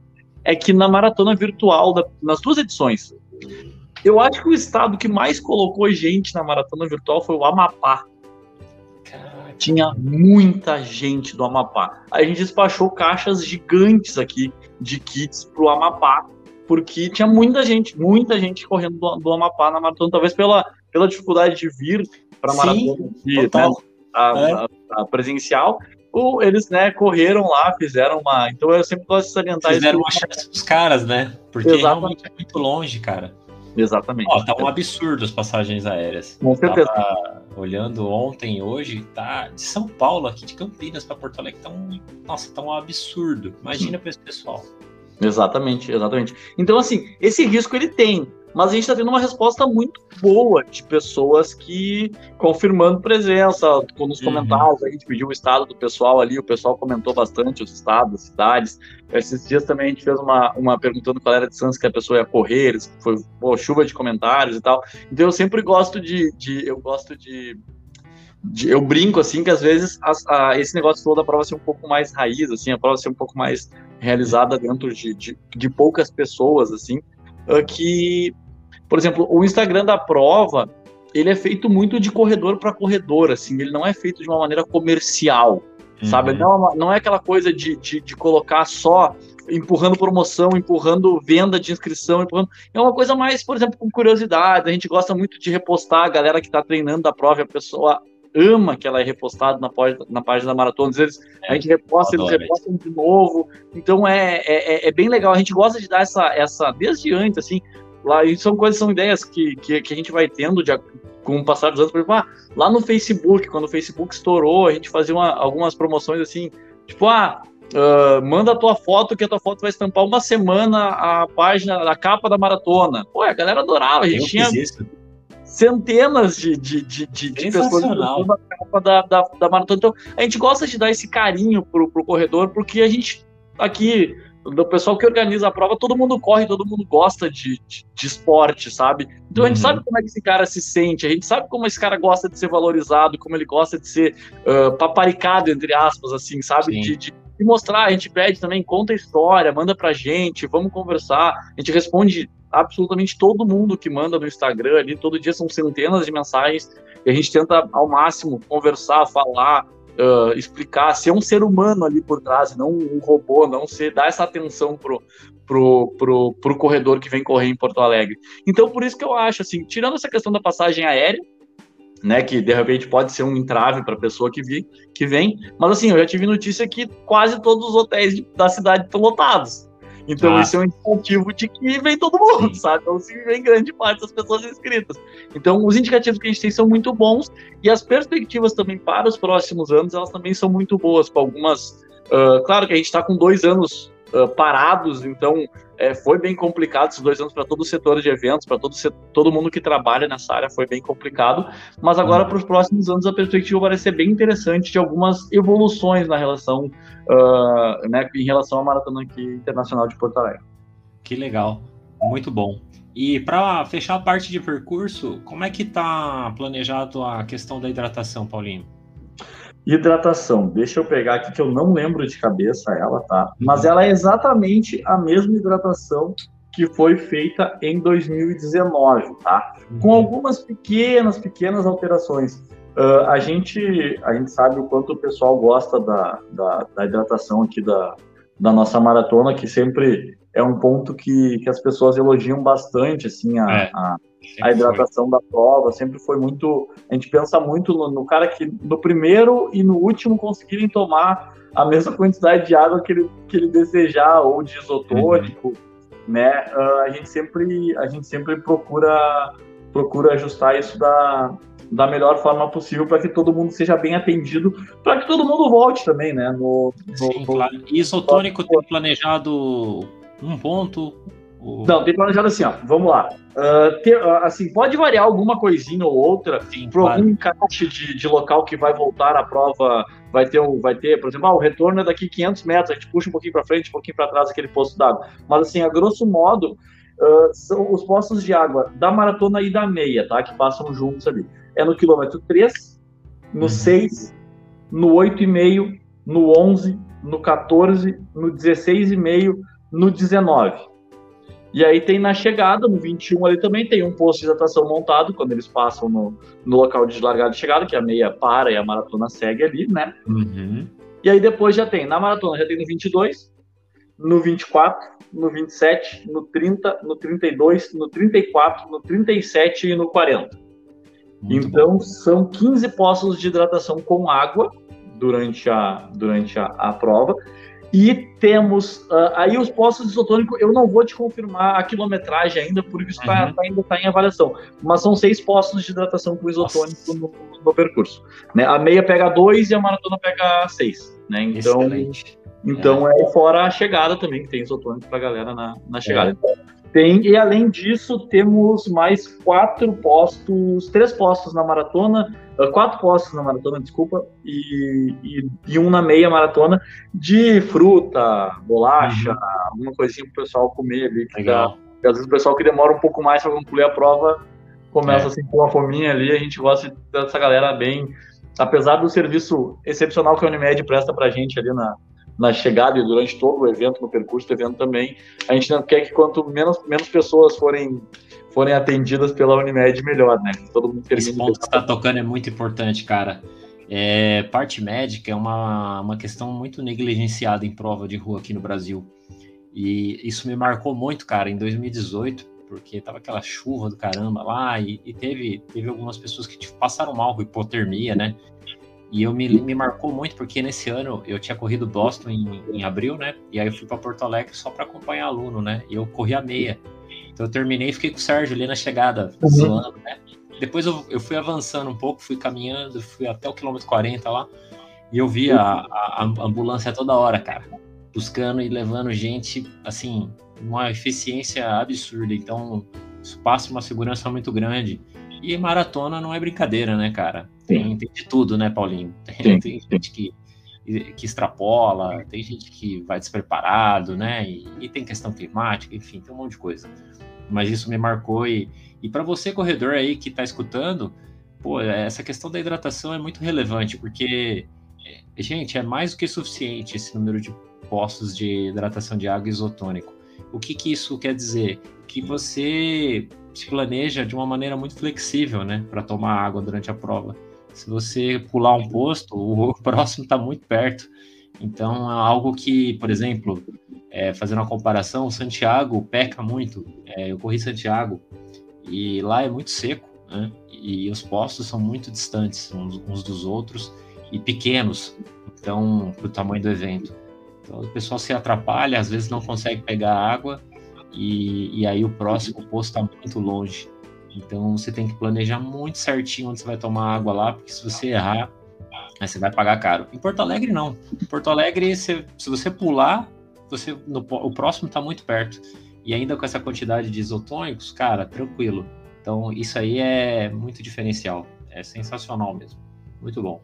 é que na maratona virtual, da, nas duas edições, eu acho que o estado que mais colocou gente na maratona virtual foi o Amapá tinha muita gente do Amapá. A gente despachou caixas gigantes aqui de kits pro Amapá, porque tinha muita gente, muita gente correndo do, do Amapá na maratona, talvez pela, pela dificuldade de vir para a maratona né, a, é. a, a, presencial, ou eles né, correram lá, fizeram uma. Então eu sempre gosto de salientar fizeram isso. Fizeram uma chance dos caras, né? Porque Exatamente. realmente é muito longe, cara. Exatamente. Ó, tá um absurdo as passagens aéreas. Com certeza. Tava olhando ontem e hoje, tá de São Paulo aqui de Campinas para Porto Alegre, tá um, nossa, tá um absurdo. Imagina para esse pessoal. Exatamente, exatamente. Então, assim, esse risco ele tem, mas a gente está tendo uma resposta muito boa de pessoas que confirmando presença, nos uhum. comentários, a gente pediu o estado do pessoal ali, o pessoal comentou bastante os estados, cidades. Esses dias também a gente fez uma, uma perguntando qual era a distância que a pessoa ia correr, foi pô, chuva de comentários e tal. Então eu sempre gosto de, de eu gosto de eu brinco assim que às vezes a, a, esse negócio todo da prova ser um pouco mais raiz, assim, a prova ser um pouco mais realizada dentro de, de, de poucas pessoas, assim, uh, que, por exemplo, o Instagram da prova ele é feito muito de corredor para corredor, assim, ele não é feito de uma maneira comercial, uhum. sabe? Não, é não é aquela coisa de, de, de colocar só empurrando promoção, empurrando venda de inscrição, empurrando... é uma coisa mais, por exemplo, com curiosidade. A gente gosta muito de repostar a galera que está treinando da prova, a pessoa ama que ela é repostada na, página, na página da maratona. Às vezes é, a gente reposta, eles repostam de novo. Então é, é, é, é, bem legal. A gente gosta de dar essa, essa desde antes, assim. Lá, e são coisas, são ideias que, que, que a gente vai tendo de, com o passar dos anos. Por exemplo, ah, lá no Facebook, quando o Facebook estourou, a gente fazia uma, algumas promoções assim, tipo, ah, Uh, manda a tua foto, que a tua foto vai estampar uma semana a página, a capa da maratona. Pô, a galera adorava, a gente Eu tinha centenas de, de, de, de, de pessoas na capa da, da, da maratona. Então, a gente gosta de dar esse carinho pro, pro corredor, porque a gente aqui, do pessoal que organiza a prova, todo mundo corre, todo mundo gosta de, de, de esporte, sabe? Então a gente uhum. sabe como é que esse cara se sente, a gente sabe como esse cara gosta de ser valorizado, como ele gosta de ser uh, paparicado, entre aspas, assim, sabe? De, de, de, mostrar, a gente pede também, conta a história, manda pra gente, vamos conversar, a gente responde absolutamente todo mundo que manda no Instagram ali, todo dia são centenas de mensagens e a gente tenta ao máximo conversar, falar, uh, explicar, ser um ser humano ali por trás, não um robô, não ser, dar essa atenção pro, pro, pro, pro corredor que vem correr em Porto Alegre. Então, por isso que eu acho, assim, tirando essa questão da passagem aérea, né, que de repente pode ser um entrave para a pessoa que, vi, que vem, mas assim, eu já tive notícia que quase todos os hotéis da cidade estão lotados. Então ah. isso é um incentivo de que vem todo mundo, Sim. sabe? Então se vem grande parte das pessoas inscritas. Então os indicativos que a gente tem são muito bons e as perspectivas também para os próximos anos elas também são muito boas, com algumas. Uh, claro que a gente está com dois anos uh, parados, então é, foi bem complicado esses dois anos para todo o setor de eventos, para todo, todo mundo que trabalha nessa área, foi bem complicado. Mas agora, uhum. para os próximos anos, a perspectiva vai ser bem interessante de algumas evoluções na relação, uh, né, em relação à Maratona Internacional de Porto Alegre. Que legal, muito bom. E para fechar a parte de percurso, como é que está planejado a questão da hidratação, Paulinho? Hidratação, deixa eu pegar aqui que eu não lembro de cabeça ela, tá? Mas ela é exatamente a mesma hidratação que foi feita em 2019, tá? Com uhum. algumas pequenas, pequenas alterações. Uh, a, gente, a gente sabe o quanto o pessoal gosta da, da, da, hidratação aqui da, da nossa maratona, que sempre é um ponto que, que as pessoas elogiam bastante, assim, a, é. a a hidratação foi. da prova sempre foi muito. A gente pensa muito no, no, cara que no primeiro e no último conseguirem tomar a mesma quantidade de água que ele, que ele desejar, ou de isotônico, uhum. né? Uh, a, gente sempre, a gente sempre procura, procura ajustar isso da, da melhor forma possível para que todo mundo seja bem atendido, para que todo mundo volte também, né? No, no, Sim, claro. E isotônico tem planejado um ponto, não, tem planejado assim, ó. Vamos lá. Uh, ter, uh, assim, pode variar alguma coisinha ou outra para algum encaixe de, de, local que vai voltar a prova. Vai ter, um, vai ter, por exemplo, ah, o retorno é daqui 500 metros, a gente puxa um pouquinho para frente, um pouquinho para trás aquele posto d'água. Mas, assim, a grosso modo, uh, são os postos de água da maratona e da meia, tá? Que passam juntos ali. É no quilômetro 3, no uhum. 6, no 8,5, no 11, no 14, no 16,5, no 19. E aí tem na chegada, no 21 ali também, tem um posto de hidratação montado, quando eles passam no, no local de largada e chegada, que a meia para e a maratona segue ali, né? Uhum. E aí depois já tem, na maratona já tem no 22, no 24, no 27, no 30, no 32, no 34, no 37 e no 40. Muito então bom. são 15 postos de hidratação com água durante a, durante a, a prova. E temos uh, aí os postos de isotônico, eu não vou te confirmar a quilometragem ainda, porque isso tá, uhum. tá, ainda está em avaliação. Mas são seis postos de hidratação com isotônico no, no, percurso. Né? A meia pega dois e a maratona pega seis. Né? Então, Excelente. então é. é fora a chegada também, que tem isotônico para a galera na, na chegada. É. Tem, e além disso, temos mais quatro postos, três postos na maratona, quatro postos na maratona, desculpa, e, e, e um na meia maratona de fruta, bolacha, uhum. alguma coisinha pro pessoal comer ali. Que Legal. Dá, às vezes o pessoal que demora um pouco mais para concluir a prova começa é. assim com uma fominha ali. A gente gosta dessa galera bem. Apesar do serviço excepcional que a Unimed presta pra gente ali na, na chegada e durante todo o evento, no percurso do evento também, a gente não quer que quanto menos, menos pessoas forem forem atendidas pela Unimed, melhor, né? Todo mundo Esse ponto que você está tocando é muito importante, cara. É, parte médica é uma, uma questão muito negligenciada em prova de rua aqui no Brasil. E isso me marcou muito, cara, em 2018, porque tava aquela chuva do caramba lá e, e teve, teve algumas pessoas que tipo, passaram mal com hipotermia, né? E eu me, me marcou muito porque nesse ano eu tinha corrido Boston em, em abril, né? E aí eu fui para Porto Alegre só para acompanhar aluno, né? E eu corri a meia. Então eu terminei e fiquei com o Sérgio ali na chegada, uhum. zoando, né? Depois eu, eu fui avançando um pouco, fui caminhando, fui até o quilômetro 40 lá. E eu vi a, a, a ambulância toda hora, cara. Buscando e levando gente, assim, uma eficiência absurda. Então, isso passa uma segurança muito grande. E maratona não é brincadeira, né, cara? Tem, tem de tudo, né, Paulinho? *laughs* Tem, tem gente que, que extrapola, tem gente que vai despreparado, né? E, e, tem questão climática, enfim, tem um monte de coisa. Mas isso me marcou e, e para você, corredor aí que está escutando, pô, essa questão da hidratação é muito relevante, porque, é, gente, é mais do que suficiente esse número de postos de hidratação de água isotônico. O que, que isso quer dizer? Que você se planeja de uma maneira muito flexível, né, para tomar água durante a prova. Se você pular um posto, o *laughs* próximo está muito perto. Então, é algo que, por exemplo, é, fazendo uma comparação, Santiago peca muito. É, eu corri Santiago e lá é muito seco, né? E os postos são muito distantes uns, dos outros e pequenos, então, para o tamanho do evento. Então, o pessoal se atrapalha, às vezes não consegue pegar água e, e aí o próximo posto está muito longe. Então você tem que planejar muito certinho onde você vai tomar água lá, porque se você errar, aí você vai pagar caro. Em Porto Alegre, não. Em Porto Alegre, se, se você pular, você, no, o próximo está muito perto. E ainda com essa quantidade de isotônicos, cara, tranquilo. Então isso aí é muito diferencial. É sensacional mesmo. Muito bom.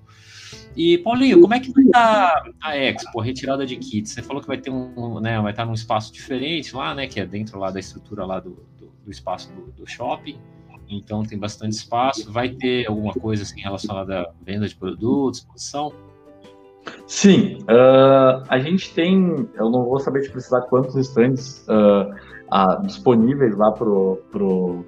E, Paulinho, como é que vai estar a Expo, a retirada de kits? Você falou que vai ter um, né, vai estar num espaço diferente lá, né, que é dentro lá da estrutura lá do, do, do espaço do, do shopping então tem bastante espaço. Vai ter alguma coisa assim relacionada à venda de produtos, exposição? Sim, uh, a gente tem, eu não vou saber te precisar quantos stands uh, uh, disponíveis lá pro, pro,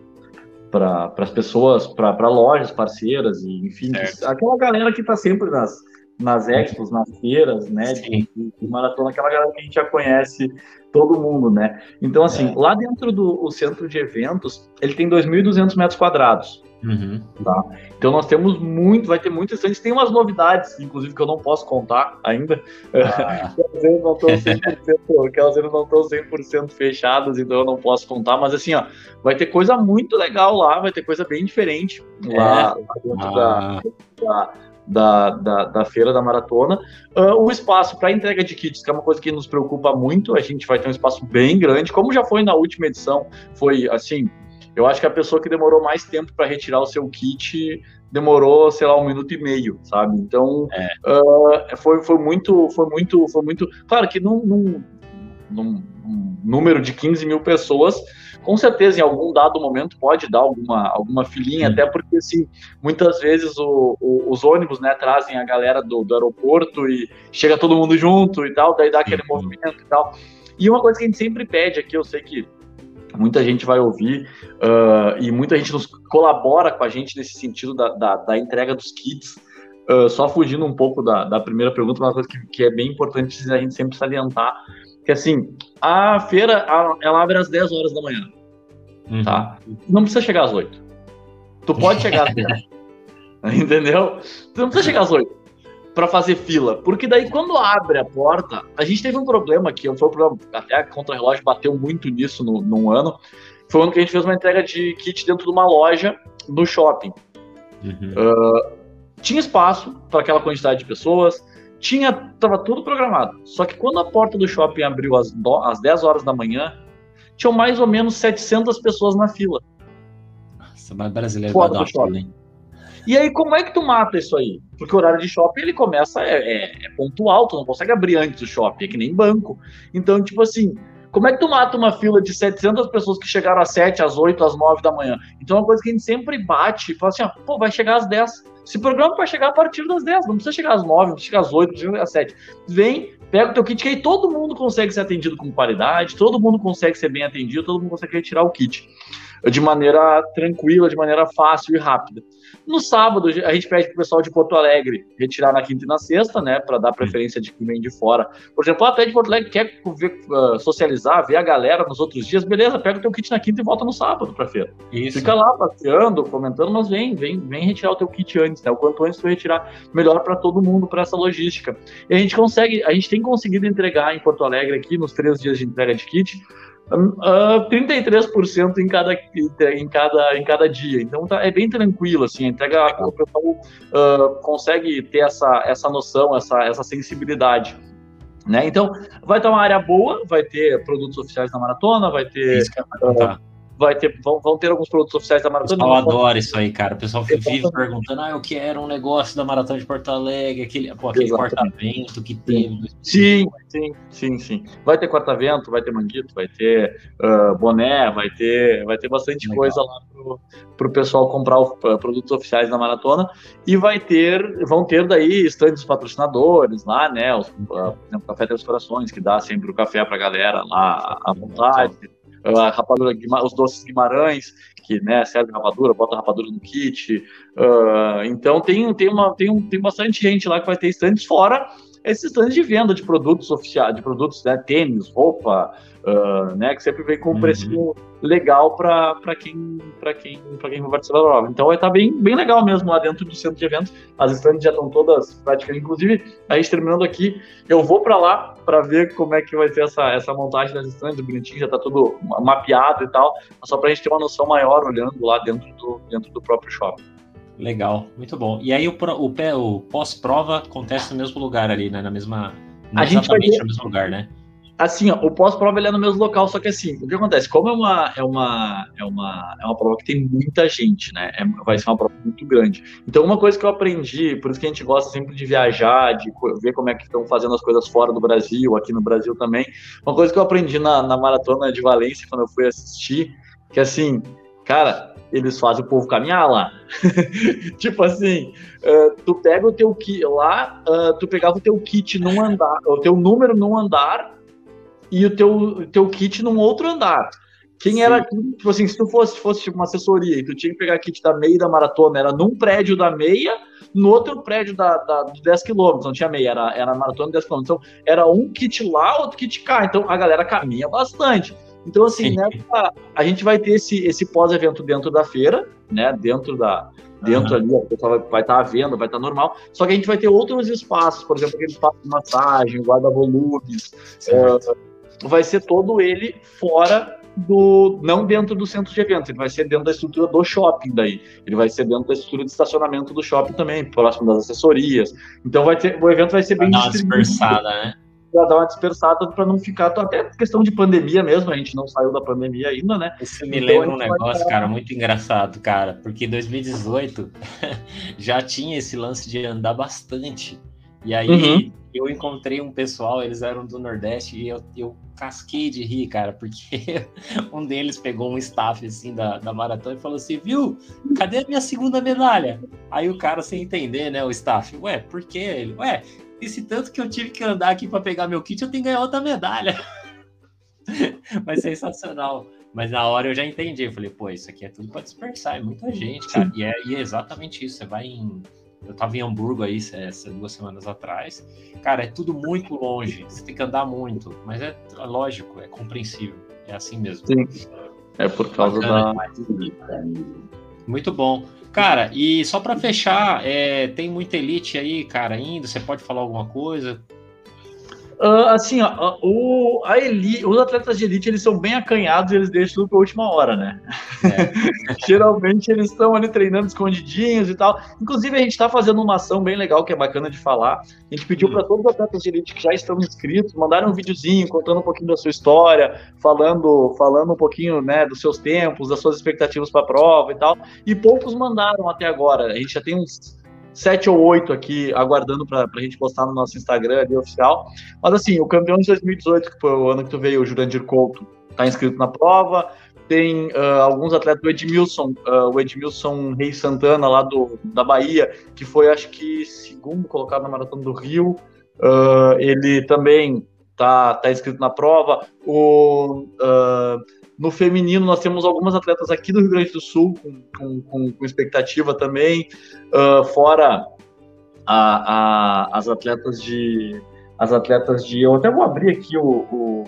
para as pessoas, para lojas parceiras, e enfim, aquela galera que está sempre nas, nas expos, nas feiras, né, de, de, maratona, aquela galera que a gente já conhece todo mundo, né? Então, assim, é. lá dentro do centro de eventos, ele tem 2.200 metros quadrados. Uhum. Tá? Então nós temos muito, vai ter muitos stands, tem umas novidades, inclusive que eu não posso contar ainda. Ah. *laughs* elas não estão 100%, que elas ainda não estão 100% fechadas, então eu não posso contar, mas assim, ó, vai ter coisa muito legal lá, vai ter coisa bem diferente lá, é. lá dentro ah. da, da da, da, da feira da maratona. Uh, o espaço para entrega de kits, que é uma coisa que nos preocupa muito, a gente vai ter um espaço bem grande, como já foi na última edição, foi assim. Eu acho que a pessoa que demorou mais tempo para retirar o seu kit demorou, sei lá, um minuto e meio, sabe? Então é. uh, foi, foi muito, foi muito, foi muito. Claro que num, num, num número de 15 mil pessoas com certeza em algum dado momento pode dar alguma, alguma filinha, Sim. até porque assim, muitas vezes o, o, os ônibus né, trazem a galera do, do, aeroporto e chega todo mundo junto e tal, daí dá aquele Sim. movimento e tal. E uma coisa que a gente sempre pede aqui, eu sei que muita gente vai ouvir uh, e muita gente nos colabora com a gente nesse sentido da, da, da entrega dos kits. Uh, só fugindo um pouco da, da primeira pergunta, uma coisa que, que, é bem importante a gente sempre salientar, que assim, a feira, ela abre às 10 horas da manhã, uhum. tá? Não precisa chegar às 8. Tu pode chegar às 10. *laughs* Entendeu? Tu não precisa chegar às 8 para fazer fila. Porque daí, quando abre a porta, a gente teve um problema aqui, foi um problema, até a Contra-Relógio bateu muito nisso no, num ano. Foi um ano que a gente fez uma entrega de kit dentro de uma loja no shopping. Uhum. Uh, tinha espaço para aquela quantidade de pessoas, tinha tava tudo programado. Só que quando a porta do shopping abriu às, do, às 10 horas da manhã, tinham mais ou menos 700 pessoas na fila. Nossa, mas brasileiro vai dar uma e aí, como é que tu mata isso aí? Porque o horário de shopping ele começa, é, é, é pontual, tu não consegue abrir antes do shopping, é que nem banco. Então, tipo assim, como é que tu mata uma fila de 700 pessoas que chegaram às 7, às 8, às 9 da manhã? Então é uma coisa que a gente sempre bate e fala assim, ó, pô, vai chegar às 10. Se programa para chegar a partir das 10, não precisa chegar às 9, não precisa chegar às 8, não precisa chegar às 7. Vem, pega o teu kit, que aí todo mundo consegue ser atendido com qualidade, todo mundo consegue ser bem atendido, todo mundo consegue retirar o kit de maneira tranquila, de maneira fácil e rápida. No sábado, a gente pede para o pessoal de Porto Alegre retirar na quinta e na sexta, né, para dar preferência de quem vem de fora. Por exemplo, até de Porto Alegre quer ver, uh, socializar, ver a galera nos outros dias, beleza, pega o teu kit na quinta e volta no sábado para feira. Isso. Fica lá passeando, comentando, mas vem, vem, vem retirar o teu kit antes, né? O quanto antes tu retirar, melhor para todo mundo, para essa logística. E a gente consegue, a gente tem conseguido entregar em Porto Alegre aqui nos três dias de entrega de kit Uh, 33% em cada, em, cada, em cada dia. Então tá, é bem tranquilo, assim, a entrega, o pessoal uh, consegue ter essa, essa noção, essa, essa sensibilidade. Né? Então, vai estar uma área boa, vai ter produtos oficiais da maratona, vai ter. Uh, vai ter, vão, vão ter alguns produtos oficiais da Maratona. Eu adoro isso aí, cara. O pessoal vive perguntando, ah, eu quero um negócio da Maratona de Porto Alegre, aquele, pô, aquele corta-vento que teve. Sim, sim, sim, sim. Vai ter corta-vento, vai ter manguito, vai ter uh, boné, vai ter, vai ter bastante Legal. coisa lá pro, pro pessoal comprar os uh, produtos oficiais da Maratona e vai ter, vão ter daí estandes dos patrocinadores lá, né, os, uh, o Café Três Corações, que dá sempre o café pra galera lá à vontade a rapadura, os doces Guimarães, que né, serve rapadura, bota rapadura no kit. Uh, então tem, tem, uma, tem, tem bastante gente lá que vai ter estandes, fora esses estandes de venda de produtos oficiais, de produtos, né, tênis, roupa, uh, né, que sempre vem com um uhum. preço legal para quem para quem para quem vai participar da prova. Então vai estar tá bem bem legal mesmo lá dentro do centro de eventos. As estandes já estão todas praticamente, inclusive a gente terminando aqui, eu vou para lá para ver como é que vai ser essa essa montagem das estandes, bonitinho, já está tudo mapeado e tal, só para a gente ter uma noção maior olhando lá dentro do dentro do próprio shopping. Legal, muito bom. E aí o, o, o pós-prova acontece no mesmo lugar ali, né? Na mesma. A gente vai ter... no mesmo lugar, né? Assim, ó, o pós-prova ele é no mesmo local, só que assim, o que acontece? Como é uma, é uma, é uma, é uma prova que tem muita gente, né? É, vai ser uma prova muito grande. Então, uma coisa que eu aprendi, por isso que a gente gosta sempre de viajar, de ver como é que estão fazendo as coisas fora do Brasil, aqui no Brasil também. Uma coisa que eu aprendi na, na maratona de Valência, quando eu fui assistir, que assim, cara, eles fazem o povo caminhar lá. *laughs* tipo assim, uh, tu pega o teu kit lá, uh, tu pegava o teu kit num andar, o teu número num andar e o teu, teu kit num outro andar. Quem Sim. era, tipo assim, se tu fosse, fosse tipo uma assessoria e tu tinha que pegar kit da meia da maratona, era num prédio da meia, no outro prédio da, da, de 10 quilômetros, não tinha meia, era, era maratona de 10 quilômetros. Então, era um kit lá, outro kit cá. Então, a galera caminha bastante. Então, assim, nessa, a gente vai ter esse, esse pós-evento dentro da feira, né? Dentro da. Dentro uhum. ali, a pessoa vai, vai estar tá à venda, vai estar tá normal. Só que a gente vai ter outros espaços, por exemplo, aquele espaço de massagem, guarda-volumes. Uh, vai ser todo ele fora do. não dentro do centro de eventos, ele vai ser dentro da estrutura do shopping daí. Ele vai ser dentro da estrutura de estacionamento do shopping também, próximo das assessorias. Então vai ter, o evento vai ser bem. Dar uma dispersada, né? para dar uma dispersada para não ficar até questão de pandemia mesmo, a gente não saiu da pandemia ainda, né? Isso me então, lembra um negócio, cara, muito engraçado, cara, porque em 2018 *laughs* já tinha esse lance de andar bastante. E aí uhum. eu encontrei um pessoal, eles eram do Nordeste, e eu, eu casquei de rir, cara, porque *laughs* um deles pegou um staff assim da, da maratona e falou assim: viu, cadê a minha segunda medalha? Aí o cara, sem entender, né, o staff, ué, por quê? Ele, ué, esse tanto que eu tive que andar aqui para pegar meu kit, eu tenho que ganhar outra medalha. *laughs* Mas sensacional. Mas na hora eu já entendi. Eu falei, pô, isso aqui é tudo para dispersar, é muita gente, cara. E é, e é, exatamente isso. Você vai em. Eu tava em Hamburgo aí essas duas semanas atrás. Cara, é tudo muito longe. Você tem que andar muito. Mas é, é lógico, é compreensível. É assim mesmo. Sim. É por causa Bacana, da. Muito bom. Cara, e só para fechar, é, tem muita elite aí, cara, ainda. Você pode falar alguma coisa? Uh, assim, ó, o, a elite, os atletas de elite eles são bem acanhados e eles deixam tudo para a última hora, né? É. *laughs* Geralmente eles estão ali treinando escondidinhos e tal. Inclusive, a gente está fazendo uma ação bem legal que é bacana de falar. A gente pediu para todos os atletas de elite que já estão inscritos mandarem um videozinho contando um pouquinho da sua história, falando, falando um pouquinho né, dos seus tempos, das suas expectativas para a prova e tal. E poucos mandaram até agora. A gente já tem uns sete ou oito aqui aguardando para a gente postar no nosso Instagram ali oficial. Mas assim, o campeão de 2018, que foi o ano que tu veio, o Jurandir Couto, está inscrito na prova. Tem uh, alguns atletas do Edmilson, uh, o Edmilson Reis Santana, lá do, da Bahia, que foi, acho que, segundo colocado na Maratona do Rio. Uh, ele também está tá inscrito na prova. O no feminino, nós temos algumas atletas aqui do Rio Grande do Sul com, com, com, com expectativa também, uh, fora a, a, as atletas de. As atletas de. Eu até vou abrir aqui o, o,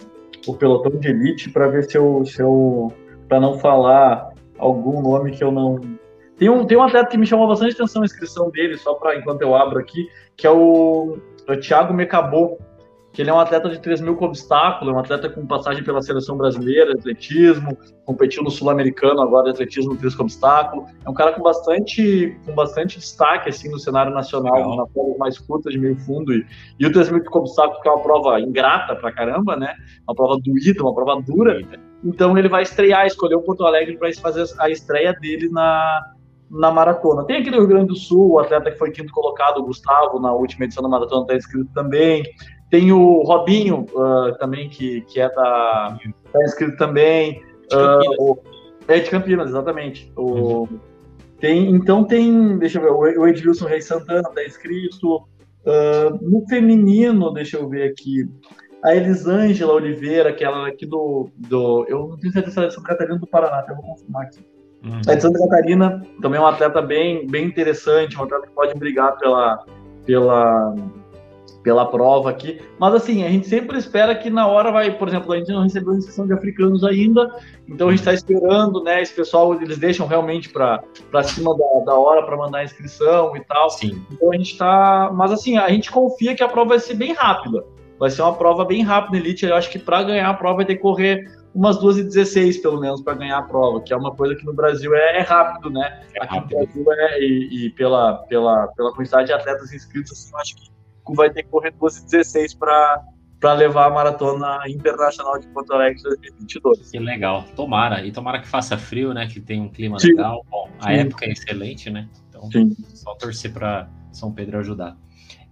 o pelotão de elite para ver se eu. Se eu para não falar algum nome que eu não. Tem um, tem um atleta que me chamou bastante atenção a inscrição dele, só para enquanto eu abro aqui, que é o, o Thiago Mecabô que ele é um atleta de 3 mil com obstáculo, é um atleta com passagem pela seleção brasileira, atletismo, competiu no sul-americano agora atletismo 3 com obstáculo. É um cara com bastante, com bastante destaque assim no cenário nacional, Legal. na prova mais curta de meio fundo. E, e o 3 mil com obstáculo, que é uma prova ingrata pra caramba, né? Uma prova doída, uma prova dura. Então ele vai estrear, escolheu Porto Alegre para fazer a estreia dele na, na maratona. Tem aqui no Rio Grande do Sul o atleta que foi quinto colocado, o Gustavo, na última edição da maratona, está inscrito também. Tem o Robinho uh, também, que, que é da. Está inscrito também. Uh, o, é de Campinas, exatamente. O, uhum. tem, então tem, deixa eu ver, o Edilson Reis Santana está inscrito. Uh, no feminino, deixa eu ver aqui. A Elisângela Oliveira, que ela é aqui do, do. Eu não tenho certeza se é de Santa Catarina do Paraná, até vou confirmar aqui. Uhum. A de Santa Catarina também é uma atleta bem, bem interessante, uma atleta que pode brigar pela, pela, pela prova aqui. Mas assim, a gente sempre espera que na hora vai, por exemplo, a gente não recebeu inscrição de africanos ainda, então a gente está esperando, né? Esse pessoal eles deixam realmente para cima da, da hora para mandar a inscrição e tal. Sim. Então a gente está. Mas assim, a gente confia que a prova vai ser bem rápida. Vai ser uma prova bem rápida, Elite. Eu acho que para ganhar a prova vai ter que correr umas 2 e 16 pelo menos para ganhar a prova, que é uma coisa que no Brasil é, é rápido, né? É Aqui rápido. no Brasil é, e, e, pela, pela, pela quantidade de atletas inscritos, assim, eu acho que vai ter que correr 2,16 para para levar a maratona internacional de Porto Alegre 2022. Que legal, tomara. E tomara que faça frio, né? Que tem um clima Sim. legal. Bom, a Sim. época é excelente, né? Então, Sim. só torcer para São Pedro ajudar.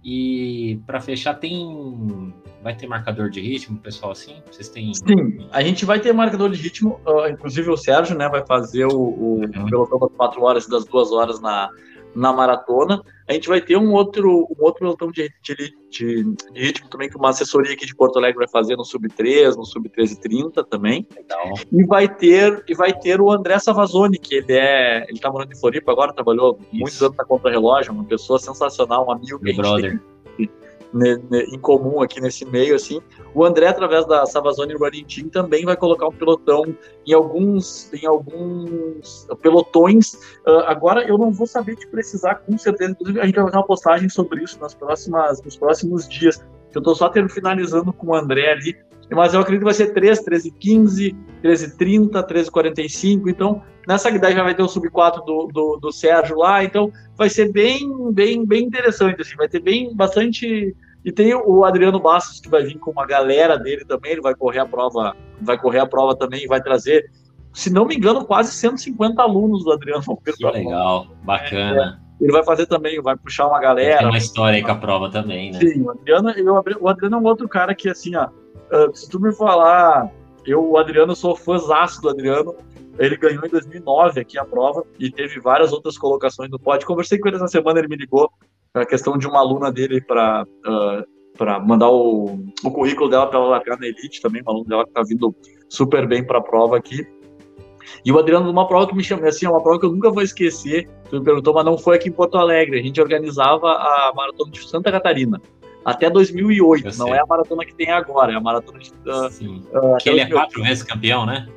E para fechar, tem. Vai ter marcador de ritmo, pessoal, assim? Vocês têm. Sim, a gente vai ter marcador de ritmo. Uh, inclusive o Sérgio, né, vai fazer o, o uhum. pelotão das 4 horas e das 2 horas na, na maratona. A gente vai ter um outro, um outro pelotão de, de, de, de, ritmo também que uma assessoria aqui de Porto Alegre vai fazer no Sub 3, no Sub 1330 também. Legal. E vai ter e vai ter o André Savazone, que ele é, ele tá morando em Floripa agora, trabalhou Isso. muitos anos na contra relógio, uma pessoa sensacional, um amigo Meu brother. Tem, em comum aqui nesse meio, assim. O André, através da Savazone Running Team, também vai colocar um pelotão em alguns, em alguns pelotões. Uh, agora, eu não vou saber te precisar com certeza. Inclusive, a gente vai fazer uma postagem sobre isso nas próximas, nos próximos dias. Eu estou só tendo, finalizando com o André ali mas eu acredito que vai ser 13, 13, 15, 13, 30, 13, 45. Então, nessa idade já vai ter o sub 4 do, do, do, Sérgio lá. Então, vai ser bem, bem, bem interessante. Assim, vai ter bem bastante. E tem o Adriano Bastos que vai vir com uma galera dele também. Ele vai correr a prova, vai correr a prova também e vai trazer, se não me engano, quase 150 alunos do Adriano. Que legal, bacana. É, ele vai fazer também, vai puxar uma galera. Tem uma história aí com a prova também, né? Sim, o Adriano, o Adriano é um outro cara que, assim, ó, uh, se tu me falar, eu, o Adriano, sou fãzaço do Adriano. Ele ganhou em 2009 aqui a prova e teve várias outras colocações no pódio. Conversei com ele essa semana, ele me ligou a questão de uma aluna dele para uh, para mandar o, o currículo dela para ela largar na Elite também, uma aluna dela que está vindo super bem para a prova aqui. E o Adriano, uma prova que me chamou, assim, é uma prova que eu nunca vou esquecer, tu me perguntou, mas não foi aqui em Porto Alegre, a gente organizava a Maratona de Santa Catarina, até 2008, não é a maratona que tem agora, é a maratona de... Uh, Sim. Uh, que ele é quatro vezes campeão, né?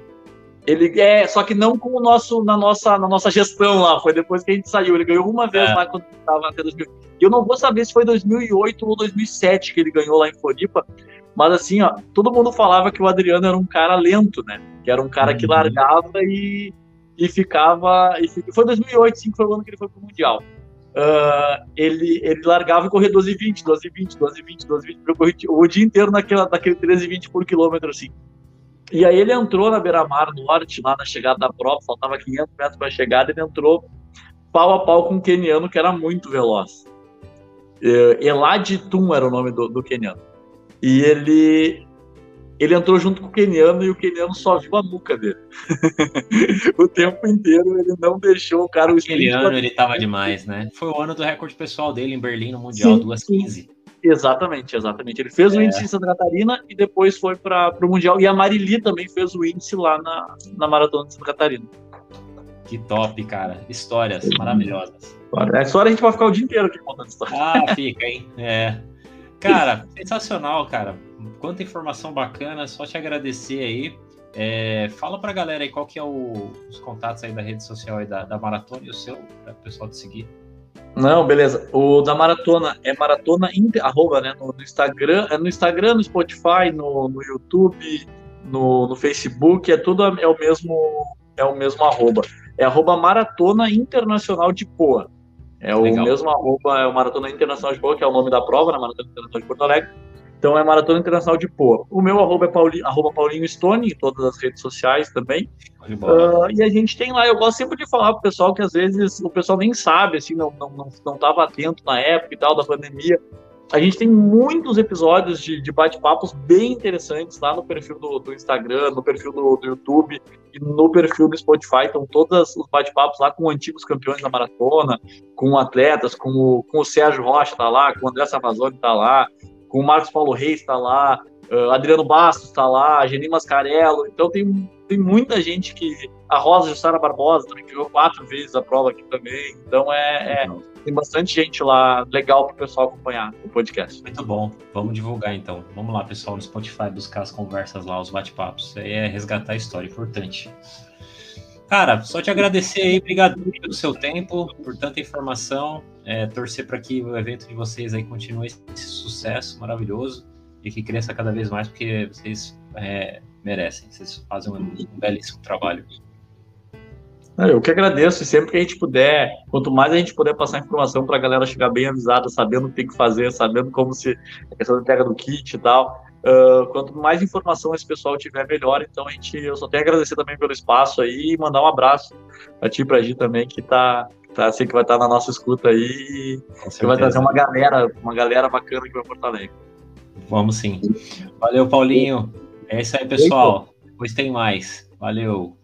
Ele é, só que não com o nosso, na nossa, na nossa gestão lá, foi depois que a gente saiu. Ele ganhou uma vez é. lá quando estava até 2000. E eu não vou saber se foi 2008 ou 2007 que ele ganhou lá em Floripa, mas assim, ó, todo mundo falava que o Adriano era um cara lento, né? Que era um cara que uhum. largava e, e ficava. E foi 2008, sim, que foi o ano que ele foi pro Mundial. Uh, ele, ele largava e corria 12 20, 12 20, 12 20, 12 20, eu corri o dia inteiro naquela, naquele 13 20 por quilômetro, assim. E aí ele entrou na Beira-Mar Norte, lá na chegada da prova, faltava 500 metros para a chegada, ele entrou pau a pau com um keniano que era muito veloz. Elad Tum era o nome do, do keniano. E ele ele entrou junto com o keniano e o keniano só viu a nuca dele. *laughs* o tempo inteiro ele não deixou o cara... O, keniano, ele tava demais, né? Foi o ano do recorde pessoal dele em Berlim, no Mundial, 2,15. Exatamente, exatamente. Ele fez é. o índice em Santa Catarina e depois foi para o Mundial. E a Marili também fez o índice lá na, na Maratona de Santa Catarina. Que top, cara. Histórias maravilhosas. A história a gente vai ficar o dia inteiro aqui contando história. Ah, fica, hein? É. Cara, sensacional, cara. Quanta informação bacana. Só te agradecer aí. É, fala pra galera aí qual que é o, os contatos aí da rede social aí da, da Maratona e o seu, para o pessoal te seguir. Não, beleza. O da maratona é maratona arroba, né? No, no, Instagram, é no Instagram, no Spotify, no, no YouTube, no, no, Facebook, é tudo é o mesmo é o mesmo arroba. É arroba maratona internacional de Poa. É o Legal. mesmo arroba, é o Maratona Internacional de Poa, que é o nome da prova, na né? Maratona Internacional de Porto Alegre. Então é Maratona Internacional de Poa. O meu arroba é Pauli, arroba Paulinho Stone, em todas as redes sociais também. Uh, e a gente tem lá, eu gosto sempre de falar pro pessoal que às vezes o pessoal nem sabe, assim, não, não, não, não tava atento na época e tal da pandemia. A gente tem muitos episódios de, de bate-papos bem interessantes lá no perfil do, do Instagram, no perfil do, do, YouTube e no perfil do Spotify. Então, todos os bate-papos lá com antigos campeões da maratona, com atletas, com o, com o Sérgio Rocha tá lá, com o André Savazoli tá lá, com o Marcos Paulo Reis está lá, uh, Adriano Bastos está lá, Geni Mascarello, então tem, tem muita gente que. A Rosa Jussara Barbosa também ganhou quatro vezes a prova aqui também. Então é, é tem bastante gente lá legal para o pessoal acompanhar o podcast. Muito bom. Vamos divulgar então. Vamos lá, pessoal, no Spotify, buscar as conversas lá, os bate-papos. Isso aí é resgatar a história, importante. Cara, só te agradecer aí, obrigado pelo seu tempo, por tanta informação, é, torcer para que o evento de vocês aí continue esse sucesso maravilhoso e que cresça cada vez mais, porque vocês é, merecem, vocês fazem um, um belíssimo trabalho. É, eu que agradeço, e sempre que a gente puder, quanto mais a gente puder passar informação para a galera chegar bem avisada, sabendo o que tem que fazer, sabendo como se a questão da entrega do kit e tal, Uh, quanto mais informação esse pessoal tiver, melhor. Então, a gente, eu só tenho a agradecer também pelo espaço aí e mandar um abraço a ti para a Gi também, que tá, tá assim, que vai estar tá na nossa escuta aí e vai trazer uma galera, uma galera bacana que vai Porto Alegre. Vamos sim. Valeu, Paulinho. É isso aí, pessoal. Depois tem mais. Valeu.